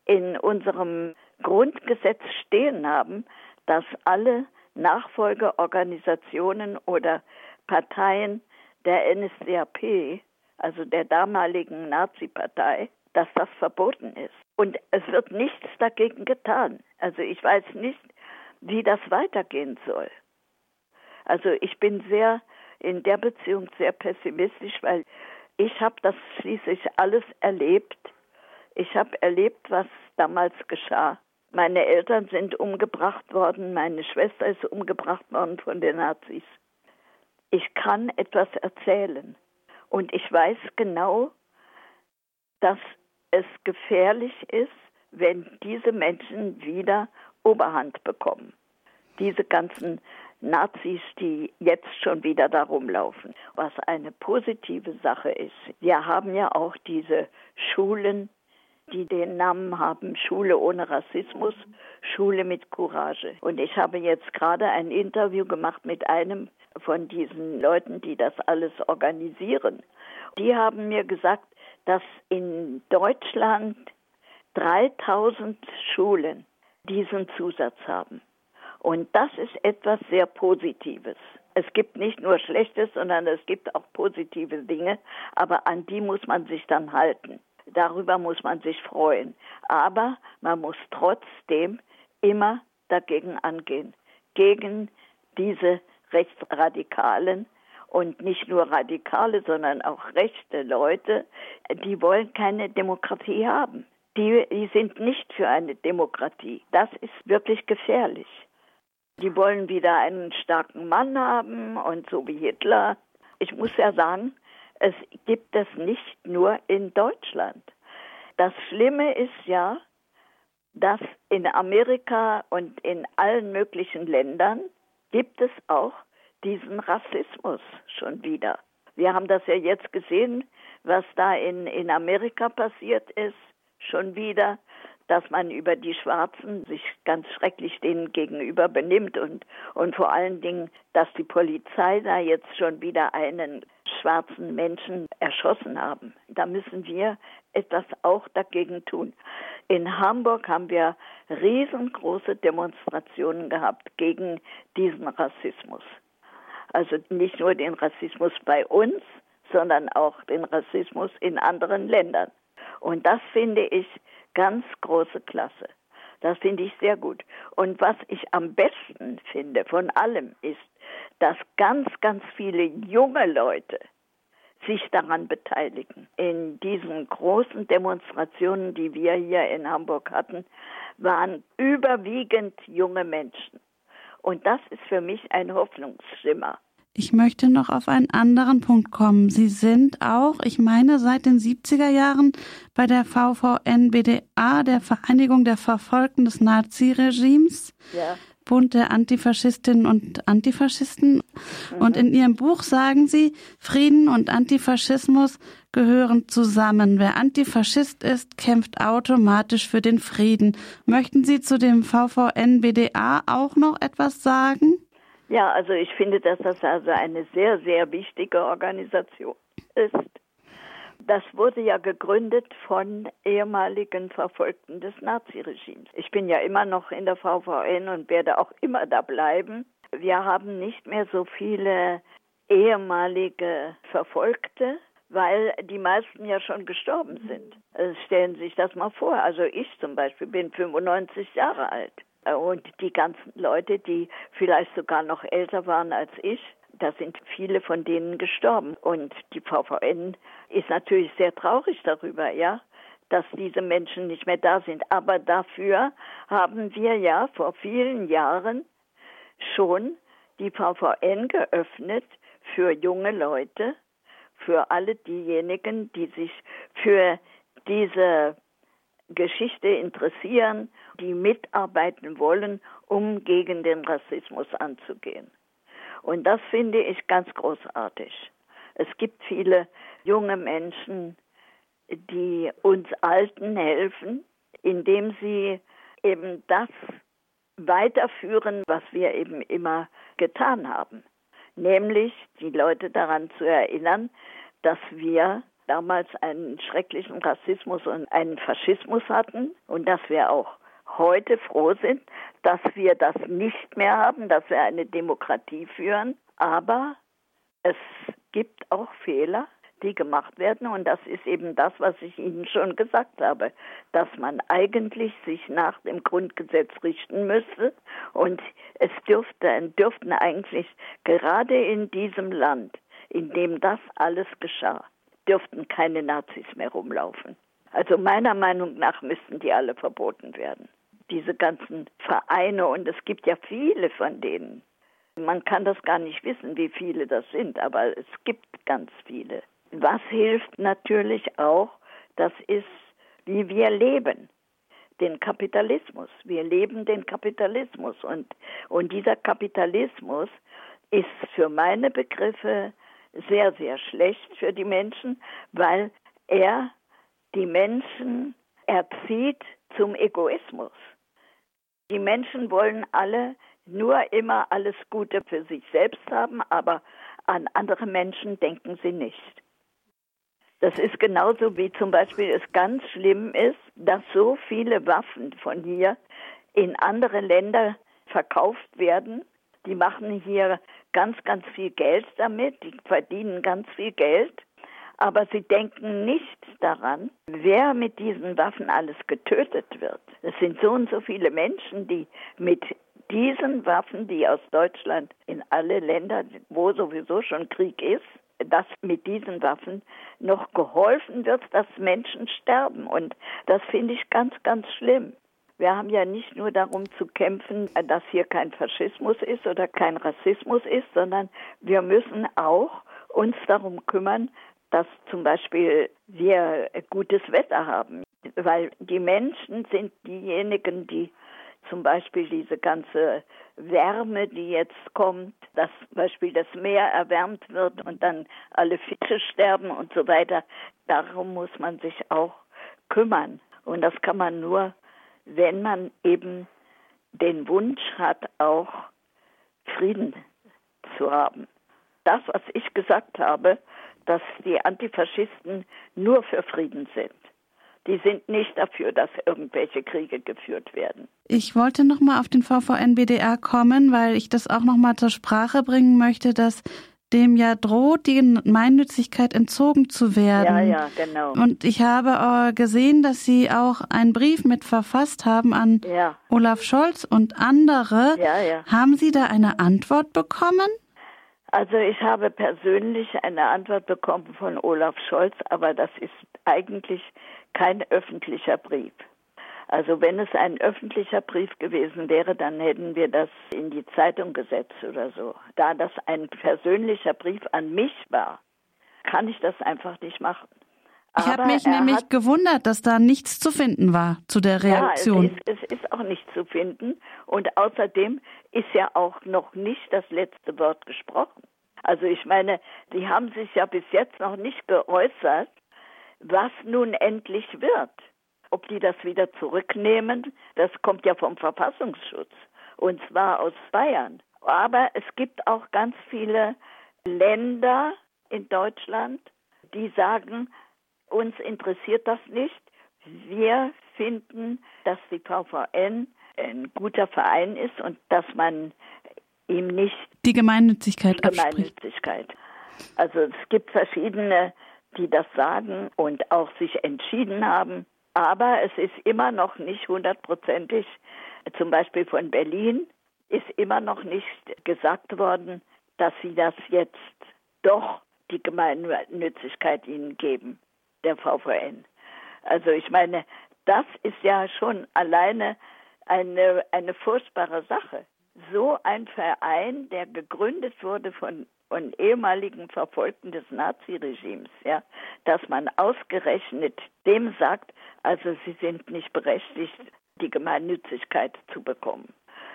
in unserem Grundgesetz stehen haben, dass alle Nachfolgeorganisationen oder Parteien der NSDAP, also der damaligen Nazi-Partei, dass das verboten ist. Und es wird nichts dagegen getan. Also ich weiß nicht, wie das weitergehen soll. Also ich bin sehr in der Beziehung sehr pessimistisch, weil ich habe das schließlich alles erlebt. Ich habe erlebt, was damals geschah. Meine Eltern sind umgebracht worden, meine Schwester ist umgebracht worden von den Nazis. Ich kann etwas erzählen und ich weiß genau, dass es gefährlich ist, wenn diese Menschen wieder Oberhand bekommen. Diese ganzen Nazis, die jetzt schon wieder da rumlaufen. Was eine positive Sache ist. Wir haben ja auch diese Schulen die den Namen haben Schule ohne Rassismus, Schule mit Courage. Und ich habe jetzt gerade ein Interview gemacht mit einem von diesen Leuten, die das alles organisieren. Die haben mir gesagt, dass in Deutschland 3000 Schulen diesen Zusatz haben. Und das ist etwas sehr Positives. Es gibt nicht nur Schlechtes, sondern es gibt auch positive Dinge, aber an die muss man sich dann halten. Darüber muss man sich freuen. Aber man muss trotzdem immer dagegen angehen. Gegen diese Rechtsradikalen und nicht nur Radikale, sondern auch rechte Leute, die wollen keine Demokratie haben. Die, die sind nicht für eine Demokratie. Das ist wirklich gefährlich. Die wollen wieder einen starken Mann haben und so wie Hitler. Ich muss ja sagen, es gibt es nicht nur in Deutschland. Das Schlimme ist ja, dass in Amerika und in allen möglichen Ländern gibt es auch diesen Rassismus schon wieder. Wir haben das ja jetzt gesehen, was da in, in Amerika passiert ist, schon wieder dass man über die Schwarzen sich ganz schrecklich denen gegenüber benimmt und, und vor allen Dingen, dass die Polizei da jetzt schon wieder einen schwarzen Menschen erschossen haben. Da müssen wir etwas auch dagegen tun. In Hamburg haben wir riesengroße Demonstrationen gehabt gegen diesen Rassismus. Also nicht nur den Rassismus bei uns, sondern auch den Rassismus in anderen Ländern. Und das finde ich Ganz große Klasse. Das finde ich sehr gut. Und was ich am besten finde von allem ist, dass ganz, ganz viele junge Leute sich daran beteiligen. In diesen großen Demonstrationen, die wir hier in Hamburg hatten, waren überwiegend junge Menschen. Und das ist für mich ein Hoffnungsschimmer. Ich möchte noch auf einen anderen Punkt kommen. Sie sind auch, ich meine, seit den 70er Jahren bei der VVN-BDA, der Vereinigung der Verfolgten des Naziregimes. Ja. Bund der Antifaschistinnen und Antifaschisten. Und in Ihrem Buch sagen Sie, Frieden und Antifaschismus gehören zusammen. Wer Antifaschist ist, kämpft automatisch für den Frieden. Möchten Sie zu dem VVN-BDA auch noch etwas sagen? Ja, also ich finde, dass das also eine sehr, sehr wichtige Organisation ist. Das wurde ja gegründet von ehemaligen Verfolgten des Naziregimes. Ich bin ja immer noch in der VVN und werde auch immer da bleiben. Wir haben nicht mehr so viele ehemalige Verfolgte, weil die meisten ja schon gestorben sind. Also stellen Sie sich das mal vor. Also ich zum Beispiel bin 95 Jahre alt. Und die ganzen Leute, die vielleicht sogar noch älter waren als ich, da sind viele von denen gestorben. Und die VVN ist natürlich sehr traurig darüber, ja, dass diese Menschen nicht mehr da sind. Aber dafür haben wir ja vor vielen Jahren schon die VVN geöffnet für junge Leute, für alle diejenigen, die sich für diese Geschichte interessieren, die mitarbeiten wollen, um gegen den Rassismus anzugehen. Und das finde ich ganz großartig. Es gibt viele junge Menschen, die uns Alten helfen, indem sie eben das weiterführen, was wir eben immer getan haben. Nämlich die Leute daran zu erinnern, dass wir damals einen schrecklichen Rassismus und einen Faschismus hatten und dass wir auch heute froh sind, dass wir das nicht mehr haben, dass wir eine Demokratie führen. Aber es gibt auch Fehler, die gemacht werden. Und das ist eben das, was ich Ihnen schon gesagt habe, dass man eigentlich sich nach dem Grundgesetz richten müsste. Und es dürfte, dürften eigentlich gerade in diesem Land, in dem das alles geschah, dürften keine Nazis mehr rumlaufen. Also meiner Meinung nach müssten die alle verboten werden. Diese ganzen Vereine, und es gibt ja viele von denen. Man kann das gar nicht wissen, wie viele das sind, aber es gibt ganz viele. Was hilft natürlich auch, das ist, wie wir leben. Den Kapitalismus. Wir leben den Kapitalismus. Und, und dieser Kapitalismus ist für meine Begriffe sehr, sehr schlecht für die Menschen, weil er die Menschen erzieht zum Egoismus. Die Menschen wollen alle nur immer alles Gute für sich selbst haben, aber an andere Menschen denken sie nicht. Das ist genauso wie zum Beispiel es ganz schlimm ist, dass so viele Waffen von hier in andere Länder verkauft werden. Die machen hier ganz, ganz viel Geld damit, die verdienen ganz viel Geld, aber sie denken nicht daran, wer mit diesen Waffen alles getötet wird. Es sind so und so viele Menschen, die mit diesen Waffen, die aus Deutschland in alle Länder, wo sowieso schon Krieg ist, dass mit diesen Waffen noch geholfen wird, dass Menschen sterben. Und das finde ich ganz, ganz schlimm. Wir haben ja nicht nur darum zu kämpfen, dass hier kein Faschismus ist oder kein Rassismus ist, sondern wir müssen auch uns darum kümmern, dass zum Beispiel wir gutes Wetter haben. Weil die Menschen sind diejenigen, die zum Beispiel diese ganze Wärme, die jetzt kommt, dass zum Beispiel das Meer erwärmt wird und dann alle Fische sterben und so weiter. Darum muss man sich auch kümmern. Und das kann man nur wenn man eben den Wunsch hat, auch Frieden zu haben. Das, was ich gesagt habe, dass die Antifaschisten nur für Frieden sind. Die sind nicht dafür, dass irgendwelche Kriege geführt werden. Ich wollte nochmal auf den VVN-BDR kommen, weil ich das auch nochmal zur Sprache bringen möchte, dass dem ja droht, die Gemeinnützigkeit entzogen zu werden. Ja, ja, genau. Und ich habe äh, gesehen, dass Sie auch einen Brief mit verfasst haben an ja. Olaf Scholz und andere. Ja, ja. Haben Sie da eine Antwort bekommen? Also ich habe persönlich eine Antwort bekommen von Olaf Scholz, aber das ist eigentlich kein öffentlicher Brief. Also wenn es ein öffentlicher Brief gewesen wäre, dann hätten wir das in die Zeitung gesetzt oder so. Da das ein persönlicher Brief an mich war, kann ich das einfach nicht machen. Ich habe mich nämlich hat, gewundert, dass da nichts zu finden war zu der Reaktion. Ja, es ist, es ist auch nichts zu finden. Und außerdem ist ja auch noch nicht das letzte Wort gesprochen. Also ich meine, die haben sich ja bis jetzt noch nicht geäußert, was nun endlich wird. Ob die das wieder zurücknehmen, das kommt ja vom Verfassungsschutz. Und zwar aus Bayern. Aber es gibt auch ganz viele Länder in Deutschland, die sagen, uns interessiert das nicht. Wir finden, dass die VVN ein guter Verein ist und dass man ihm nicht die Gemeinnützigkeit die Gemeinnützigkeit. Also es gibt verschiedene, die das sagen und auch sich entschieden haben. Aber es ist immer noch nicht hundertprozentig, zum Beispiel von Berlin, ist immer noch nicht gesagt worden, dass sie das jetzt doch die Gemeinnützigkeit ihnen geben der VVN. Also ich meine, das ist ja schon alleine eine, eine furchtbare Sache. So ein Verein, der gegründet wurde von, von ehemaligen Verfolgten des Naziregimes, ja, dass man ausgerechnet dem sagt, also sie sind nicht berechtigt, die Gemeinnützigkeit zu bekommen.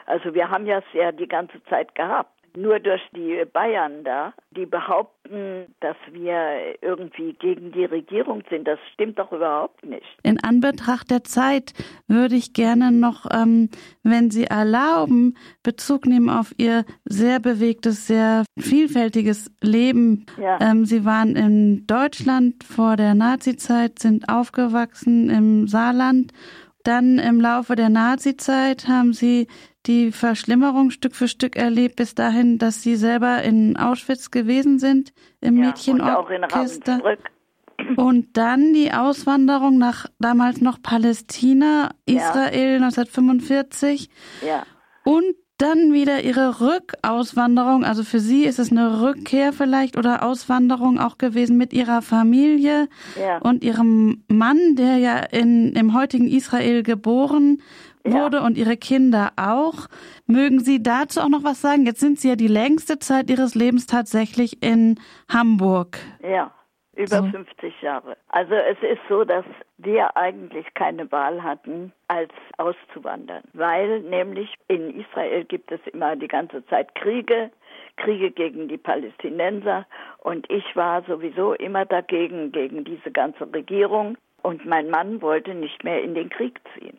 Also wir haben ja es ja die ganze Zeit gehabt nur durch die Bayern da, die behaupten, dass wir irgendwie gegen die Regierung sind. Das stimmt doch überhaupt nicht. In Anbetracht der Zeit würde ich gerne noch, ähm, wenn Sie erlauben, Bezug nehmen auf Ihr sehr bewegtes, sehr vielfältiges Leben. Ja. Ähm, Sie waren in Deutschland vor der Nazizeit, sind aufgewachsen im Saarland dann im Laufe der Nazizeit haben Sie die Verschlimmerung Stück für Stück erlebt, bis dahin, dass Sie selber in Auschwitz gewesen sind, im ja, Mädchenorchester. Und, *clears throat* und dann die Auswanderung nach damals noch Palästina, Israel ja. 1945. Ja. Und dann wieder ihre Rückauswanderung, also für sie ist es eine Rückkehr vielleicht oder Auswanderung auch gewesen mit ihrer Familie ja. und ihrem Mann, der ja in, im heutigen Israel geboren wurde ja. und ihre Kinder auch. Mögen Sie dazu auch noch was sagen? Jetzt sind Sie ja die längste Zeit Ihres Lebens tatsächlich in Hamburg. Ja über so. 50 Jahre. Also es ist so, dass wir eigentlich keine Wahl hatten, als auszuwandern, weil nämlich in Israel gibt es immer die ganze Zeit Kriege, Kriege gegen die Palästinenser und ich war sowieso immer dagegen, gegen diese ganze Regierung und mein Mann wollte nicht mehr in den Krieg ziehen.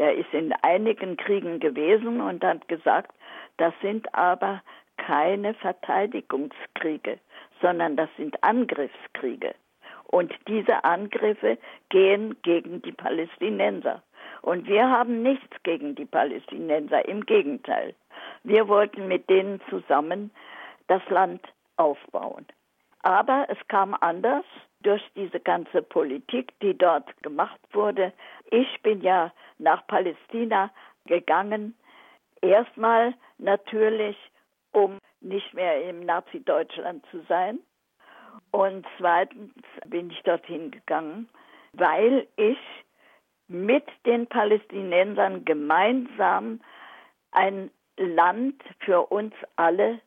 Er ist in einigen Kriegen gewesen und hat gesagt, das sind aber keine Verteidigungskriege, sondern das sind Angriffskriege. Und diese Angriffe gehen gegen die Palästinenser. Und wir haben nichts gegen die Palästinenser, im Gegenteil. Wir wollten mit denen zusammen das Land aufbauen. Aber es kam anders durch diese ganze Politik, die dort gemacht wurde. Ich bin ja nach Palästina gegangen, erstmal natürlich, um nicht mehr im Nazi-Deutschland zu sein. Und zweitens bin ich dorthin gegangen, weil ich mit den Palästinensern gemeinsam ein Land für uns alle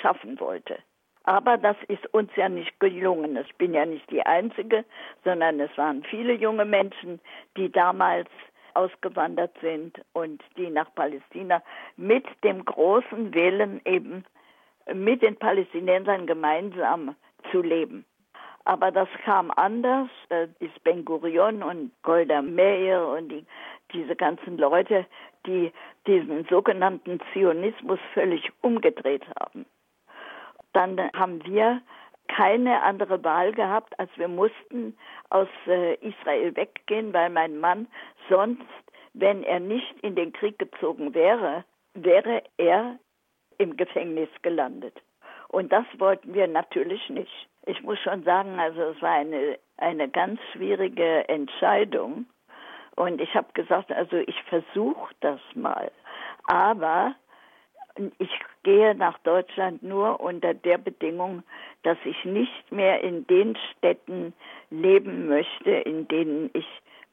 schaffen wollte. Aber das ist uns ja nicht gelungen. Ich bin ja nicht die Einzige, sondern es waren viele junge Menschen, die damals ausgewandert sind und die nach Palästina mit dem großen Willen eben mit den Palästinensern gemeinsam zu leben. Aber das kam anders. Ist Ben Gurion und Golda Meir und die, diese ganzen Leute, die diesen sogenannten Zionismus völlig umgedreht haben. Dann haben wir keine andere Wahl gehabt, als wir mussten aus äh, Israel weggehen, weil mein Mann sonst, wenn er nicht in den Krieg gezogen wäre, wäre er im Gefängnis gelandet. Und das wollten wir natürlich nicht. Ich muss schon sagen, also es war eine, eine ganz schwierige Entscheidung. Und ich habe gesagt, also ich versuche das mal. Aber ich gehe nach Deutschland nur unter der Bedingung, dass ich nicht mehr in den Städten leben möchte, in denen ich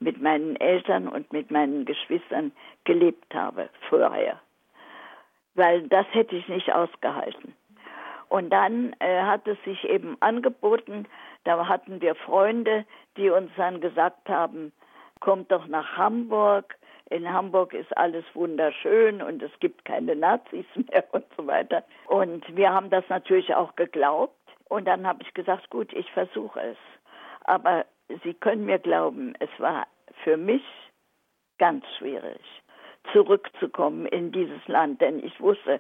mit meinen Eltern und mit meinen Geschwistern gelebt habe vorher. Weil das hätte ich nicht ausgehalten. Und dann äh, hat es sich eben angeboten, da hatten wir Freunde, die uns dann gesagt haben, kommt doch nach Hamburg. In Hamburg ist alles wunderschön und es gibt keine Nazis *laughs* mehr und so weiter. Und wir haben das natürlich auch geglaubt. Und dann habe ich gesagt, gut, ich versuche es. Aber Sie können mir glauben, es war für mich ganz schwierig, zurückzukommen in dieses Land, denn ich wusste,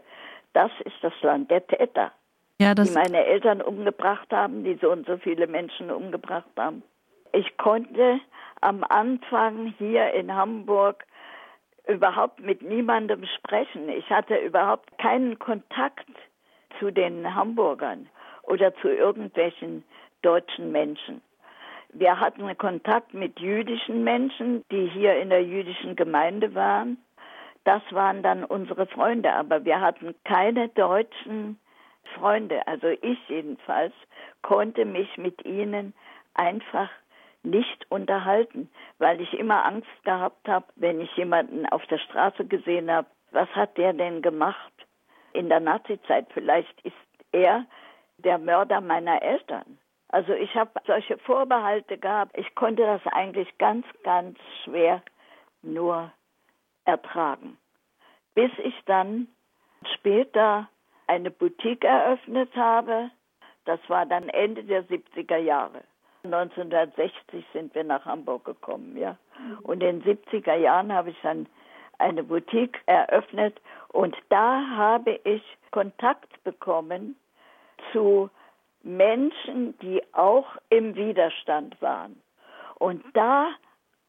das ist das Land der Täter, ja, die meine Eltern umgebracht haben, die so und so viele Menschen umgebracht haben. Ich konnte am Anfang hier in Hamburg überhaupt mit niemandem sprechen. Ich hatte überhaupt keinen Kontakt zu den Hamburgern oder zu irgendwelchen deutschen Menschen. Wir hatten Kontakt mit jüdischen Menschen, die hier in der jüdischen Gemeinde waren. Das waren dann unsere Freunde, aber wir hatten keine deutschen Freunde. Also ich jedenfalls konnte mich mit ihnen einfach nicht unterhalten, weil ich immer Angst gehabt habe, wenn ich jemanden auf der Straße gesehen habe, was hat der denn gemacht in der Nazizeit? Vielleicht ist er der Mörder meiner Eltern. Also ich habe solche Vorbehalte gehabt. Ich konnte das eigentlich ganz, ganz schwer nur ertragen. Bis ich dann später eine Boutique eröffnet habe. Das war dann Ende der 70er Jahre. 1960 sind wir nach Hamburg gekommen, ja. Und in den 70er Jahren habe ich dann eine Boutique eröffnet und da habe ich Kontakt bekommen zu Menschen, die auch im Widerstand waren. Und da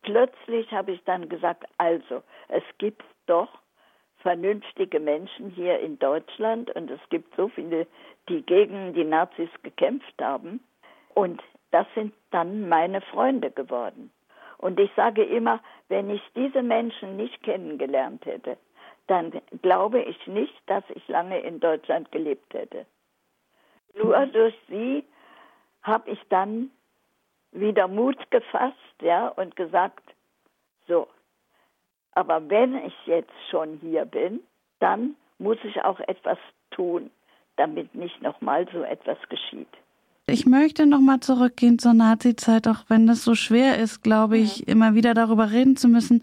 plötzlich habe ich dann gesagt, also, es gibt doch vernünftige Menschen hier in Deutschland und es gibt so viele, die gegen die Nazis gekämpft haben. Und das sind dann meine Freunde geworden. Und ich sage immer, wenn ich diese Menschen nicht kennengelernt hätte, dann glaube ich nicht, dass ich lange in Deutschland gelebt hätte. Nur durch sie habe ich dann wieder Mut gefasst, ja, und gesagt, so, aber wenn ich jetzt schon hier bin, dann muss ich auch etwas tun, damit nicht nochmal so etwas geschieht. Ich möchte nochmal zurückgehen zur Nazi-Zeit, auch wenn das so schwer ist, glaube ich, ja. immer wieder darüber reden zu müssen.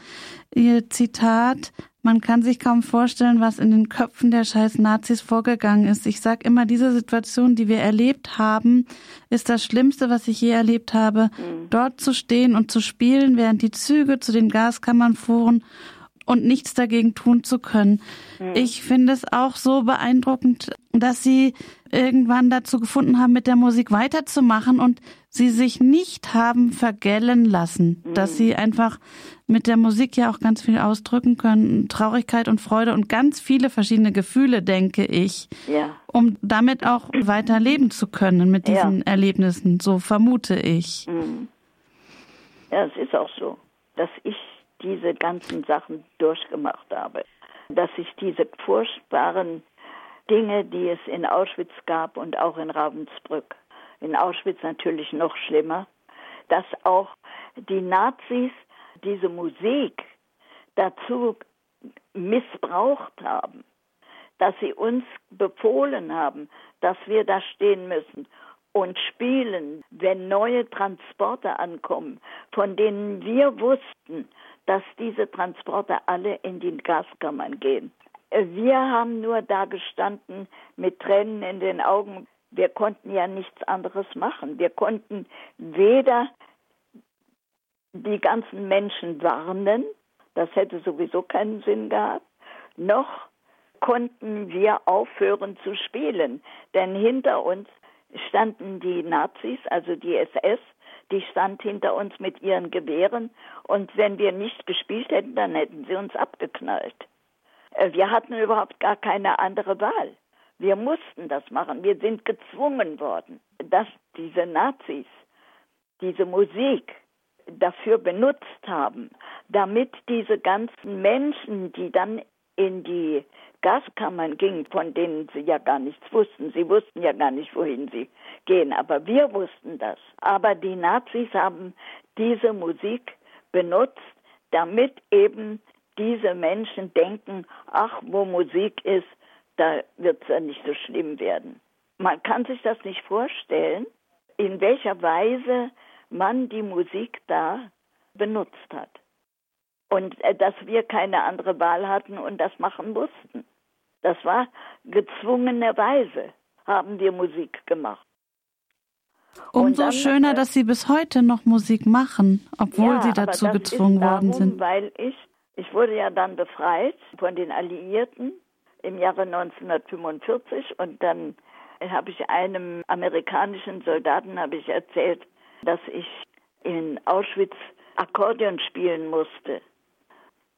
Ihr Zitat, man kann sich kaum vorstellen, was in den Köpfen der scheiß Nazis vorgegangen ist. Ich sag immer, diese Situation, die wir erlebt haben, ist das Schlimmste, was ich je erlebt habe. Mhm. Dort zu stehen und zu spielen, während die Züge zu den Gaskammern fuhren und nichts dagegen tun zu können. Mhm. Ich finde es auch so beeindruckend, dass sie irgendwann dazu gefunden haben, mit der Musik weiterzumachen und sie sich nicht haben vergällen lassen, mhm. dass sie einfach mit der Musik ja auch ganz viel ausdrücken können, Traurigkeit und Freude und ganz viele verschiedene Gefühle, denke ich, ja. um damit auch weiter leben zu können mit diesen ja. Erlebnissen, so vermute ich. Mhm. Ja, es ist auch so, dass ich diese ganzen Sachen durchgemacht habe, dass ich diese furchtbaren Dinge, die es in Auschwitz gab und auch in Ravensbrück, in Auschwitz natürlich noch schlimmer, dass auch die Nazis diese Musik dazu missbraucht haben, dass sie uns befohlen haben, dass wir da stehen müssen und spielen, wenn neue Transporter ankommen, von denen wir wussten, dass diese Transporter alle in die Gaskammern gehen. Wir haben nur da gestanden mit Tränen in den Augen. Wir konnten ja nichts anderes machen. Wir konnten weder die ganzen Menschen warnen, das hätte sowieso keinen Sinn gehabt, noch konnten wir aufhören zu spielen. Denn hinter uns standen die Nazis, also die SS, die stand hinter uns mit ihren Gewehren und wenn wir nicht gespielt hätten, dann hätten sie uns abgeknallt. Äh, wir hatten überhaupt gar keine andere Wahl. Wir mussten das machen. Wir sind gezwungen worden, dass diese Nazis diese Musik dafür benutzt haben, damit diese ganzen Menschen, die dann in die Gaskammern gingen, von denen sie ja gar nichts wussten. Sie wussten ja gar nicht, wohin sie gehen, aber wir wussten das. Aber die Nazis haben diese Musik benutzt, damit eben diese Menschen denken, ach, wo Musik ist, da wird es ja nicht so schlimm werden. Man kann sich das nicht vorstellen, in welcher Weise man die Musik da benutzt hat. Und äh, dass wir keine andere Wahl hatten und das machen mussten. Das war gezwungenerweise, haben wir Musik gemacht. Umso dann, schöner, äh, dass Sie bis heute noch Musik machen, obwohl ja, Sie dazu gezwungen worden sind. Weil ich, ich wurde ja dann befreit von den Alliierten im Jahre 1945 und dann habe ich einem amerikanischen Soldaten habe ich erzählt, dass ich in Auschwitz Akkordeon spielen musste.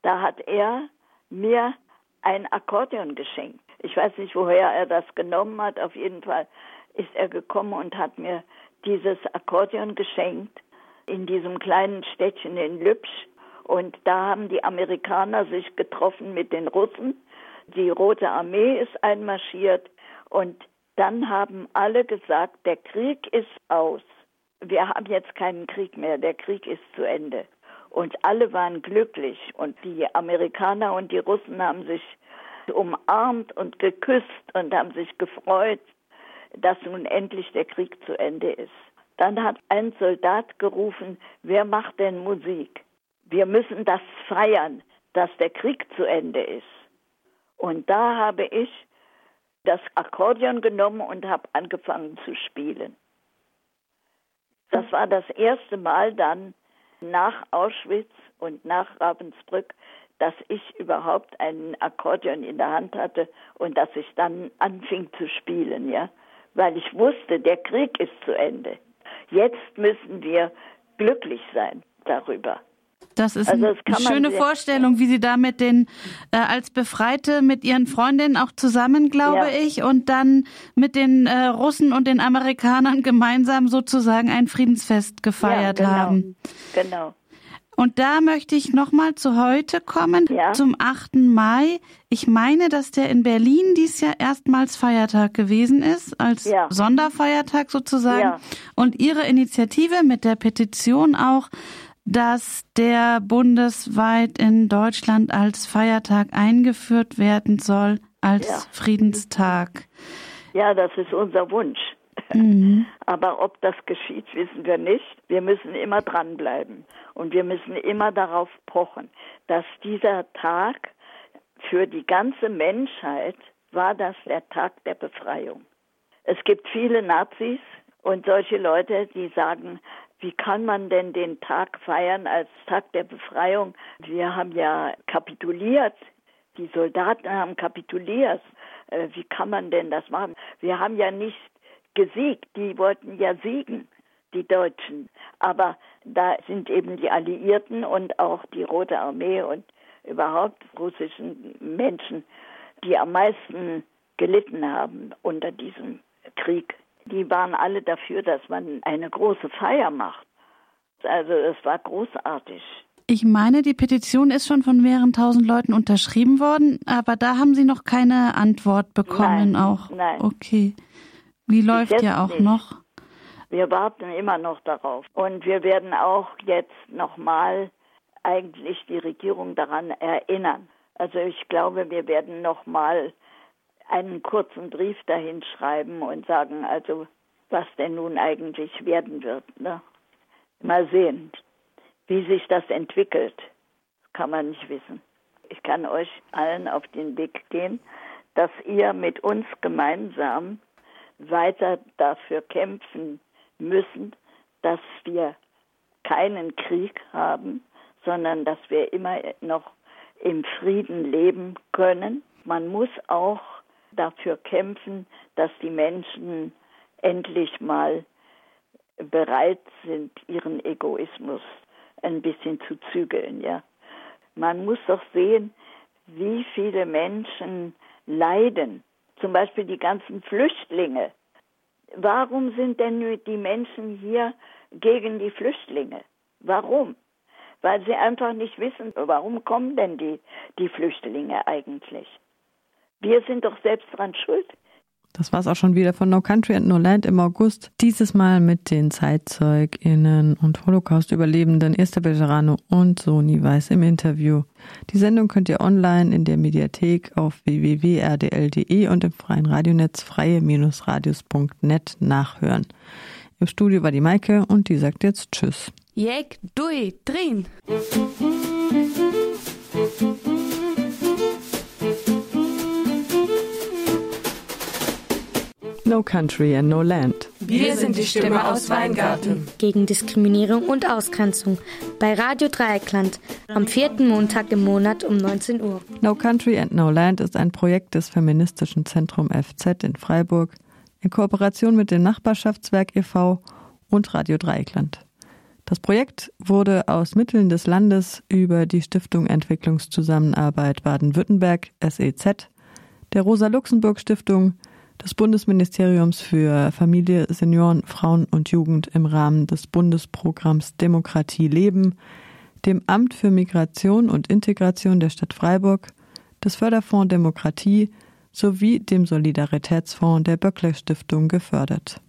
Da hat er mir ein Akkordeon geschenkt. Ich weiß nicht, woher er das genommen hat. Auf jeden Fall ist er gekommen und hat mir dieses Akkordeon geschenkt in diesem kleinen Städtchen in Lübsch. Und da haben die Amerikaner sich getroffen mit den Russen. Die Rote Armee ist einmarschiert und dann haben alle gesagt, der Krieg ist aus. Wir haben jetzt keinen Krieg mehr, der Krieg ist zu Ende. Und alle waren glücklich und die Amerikaner und die Russen haben sich umarmt und geküsst und haben sich gefreut, dass nun endlich der Krieg zu Ende ist. Dann hat ein Soldat gerufen, wer macht denn Musik? Wir müssen das feiern, dass der Krieg zu Ende ist. Und da habe ich das Akkordeon genommen und habe angefangen zu spielen. Das war das erste Mal dann nach Auschwitz und nach Ravensbrück, dass ich überhaupt ein Akkordeon in der Hand hatte und dass ich dann anfing zu spielen, ja, weil ich wusste, der Krieg ist zu Ende. Jetzt müssen wir glücklich sein darüber. Das ist also das eine schöne Vorstellung, wie Sie da mit den äh, als Befreite mit Ihren Freundinnen auch zusammen, glaube ja. ich, und dann mit den äh, Russen und den Amerikanern *laughs* gemeinsam sozusagen ein Friedensfest gefeiert ja, genau. haben. Genau. Und da möchte ich nochmal zu heute kommen, ja. zum 8. Mai. Ich meine, dass der in Berlin dies Jahr erstmals Feiertag gewesen ist, als ja. Sonderfeiertag sozusagen. Ja. Und Ihre Initiative mit der Petition auch dass der bundesweit in Deutschland als Feiertag eingeführt werden soll, als ja. Friedenstag. Ja, das ist unser Wunsch. Mhm. *laughs* Aber ob das geschieht, wissen wir nicht. Wir müssen immer dranbleiben und wir müssen immer darauf pochen, dass dieser Tag für die ganze Menschheit war das der Tag der Befreiung. Es gibt viele Nazis und solche Leute, die sagen, wie kann man denn den Tag feiern als Tag der Befreiung? Wir haben ja kapituliert. Die Soldaten haben kapituliert. Äh, wie kann man denn das machen? Wir haben ja nicht gesiegt. Die wollten ja siegen, die Deutschen. Aber da sind eben die Alliierten und auch die Rote Armee und überhaupt russischen Menschen, die am meisten gelitten haben unter diesem Krieg die waren alle dafür, dass man eine große Feier macht. Also es war großartig. Ich meine, die Petition ist schon von mehreren tausend Leuten unterschrieben worden, aber da haben Sie noch keine Antwort bekommen nein, auch. Nein. Okay. Wie läuft ja auch nicht. noch? Wir warten immer noch darauf. Und wir werden auch jetzt nochmal eigentlich die Regierung daran erinnern. Also ich glaube, wir werden nochmal einen kurzen Brief dahin schreiben und sagen, also was denn nun eigentlich werden wird. Ne? Mal sehen, wie sich das entwickelt. Kann man nicht wissen. Ich kann euch allen auf den Weg gehen, dass ihr mit uns gemeinsam weiter dafür kämpfen müssen, dass wir keinen Krieg haben, sondern dass wir immer noch im Frieden leben können. Man muss auch dafür kämpfen, dass die Menschen endlich mal bereit sind, ihren Egoismus ein bisschen zu zügeln, ja. Man muss doch sehen, wie viele Menschen leiden. Zum Beispiel die ganzen Flüchtlinge. Warum sind denn die Menschen hier gegen die Flüchtlinge? Warum? Weil sie einfach nicht wissen, warum kommen denn die, die Flüchtlinge eigentlich? Wir sind doch selbst dran schuld. Das war's auch schon wieder von No Country and No Land im August. Dieses Mal mit den ZeitzeugInnen und Holocaust-Überlebenden Esther Bejarano und Soni Weiß im Interview. Die Sendung könnt ihr online in der Mediathek auf www.rdl.de und im freien Radionetz freie-radios.net nachhören. Im Studio war die Maike und die sagt jetzt Tschüss. Jek, dui, drin. No Country and No Land. Wir sind die Stimme aus Weingarten. Gegen Diskriminierung und Ausgrenzung. Bei Radio Dreieckland. Am vierten Montag im Monat um 19 Uhr. No Country and No Land ist ein Projekt des feministischen Zentrum FZ in Freiburg in Kooperation mit dem Nachbarschaftswerk e.V. und Radio Dreieckland. Das Projekt wurde aus Mitteln des Landes über die Stiftung Entwicklungszusammenarbeit Baden-Württemberg SEZ, der Rosa-Luxemburg-Stiftung, des Bundesministeriums für Familie, Senioren, Frauen und Jugend im Rahmen des Bundesprogramms Demokratie leben, dem Amt für Migration und Integration der Stadt Freiburg, des Förderfonds Demokratie sowie dem Solidaritätsfonds der Böckler Stiftung gefördert.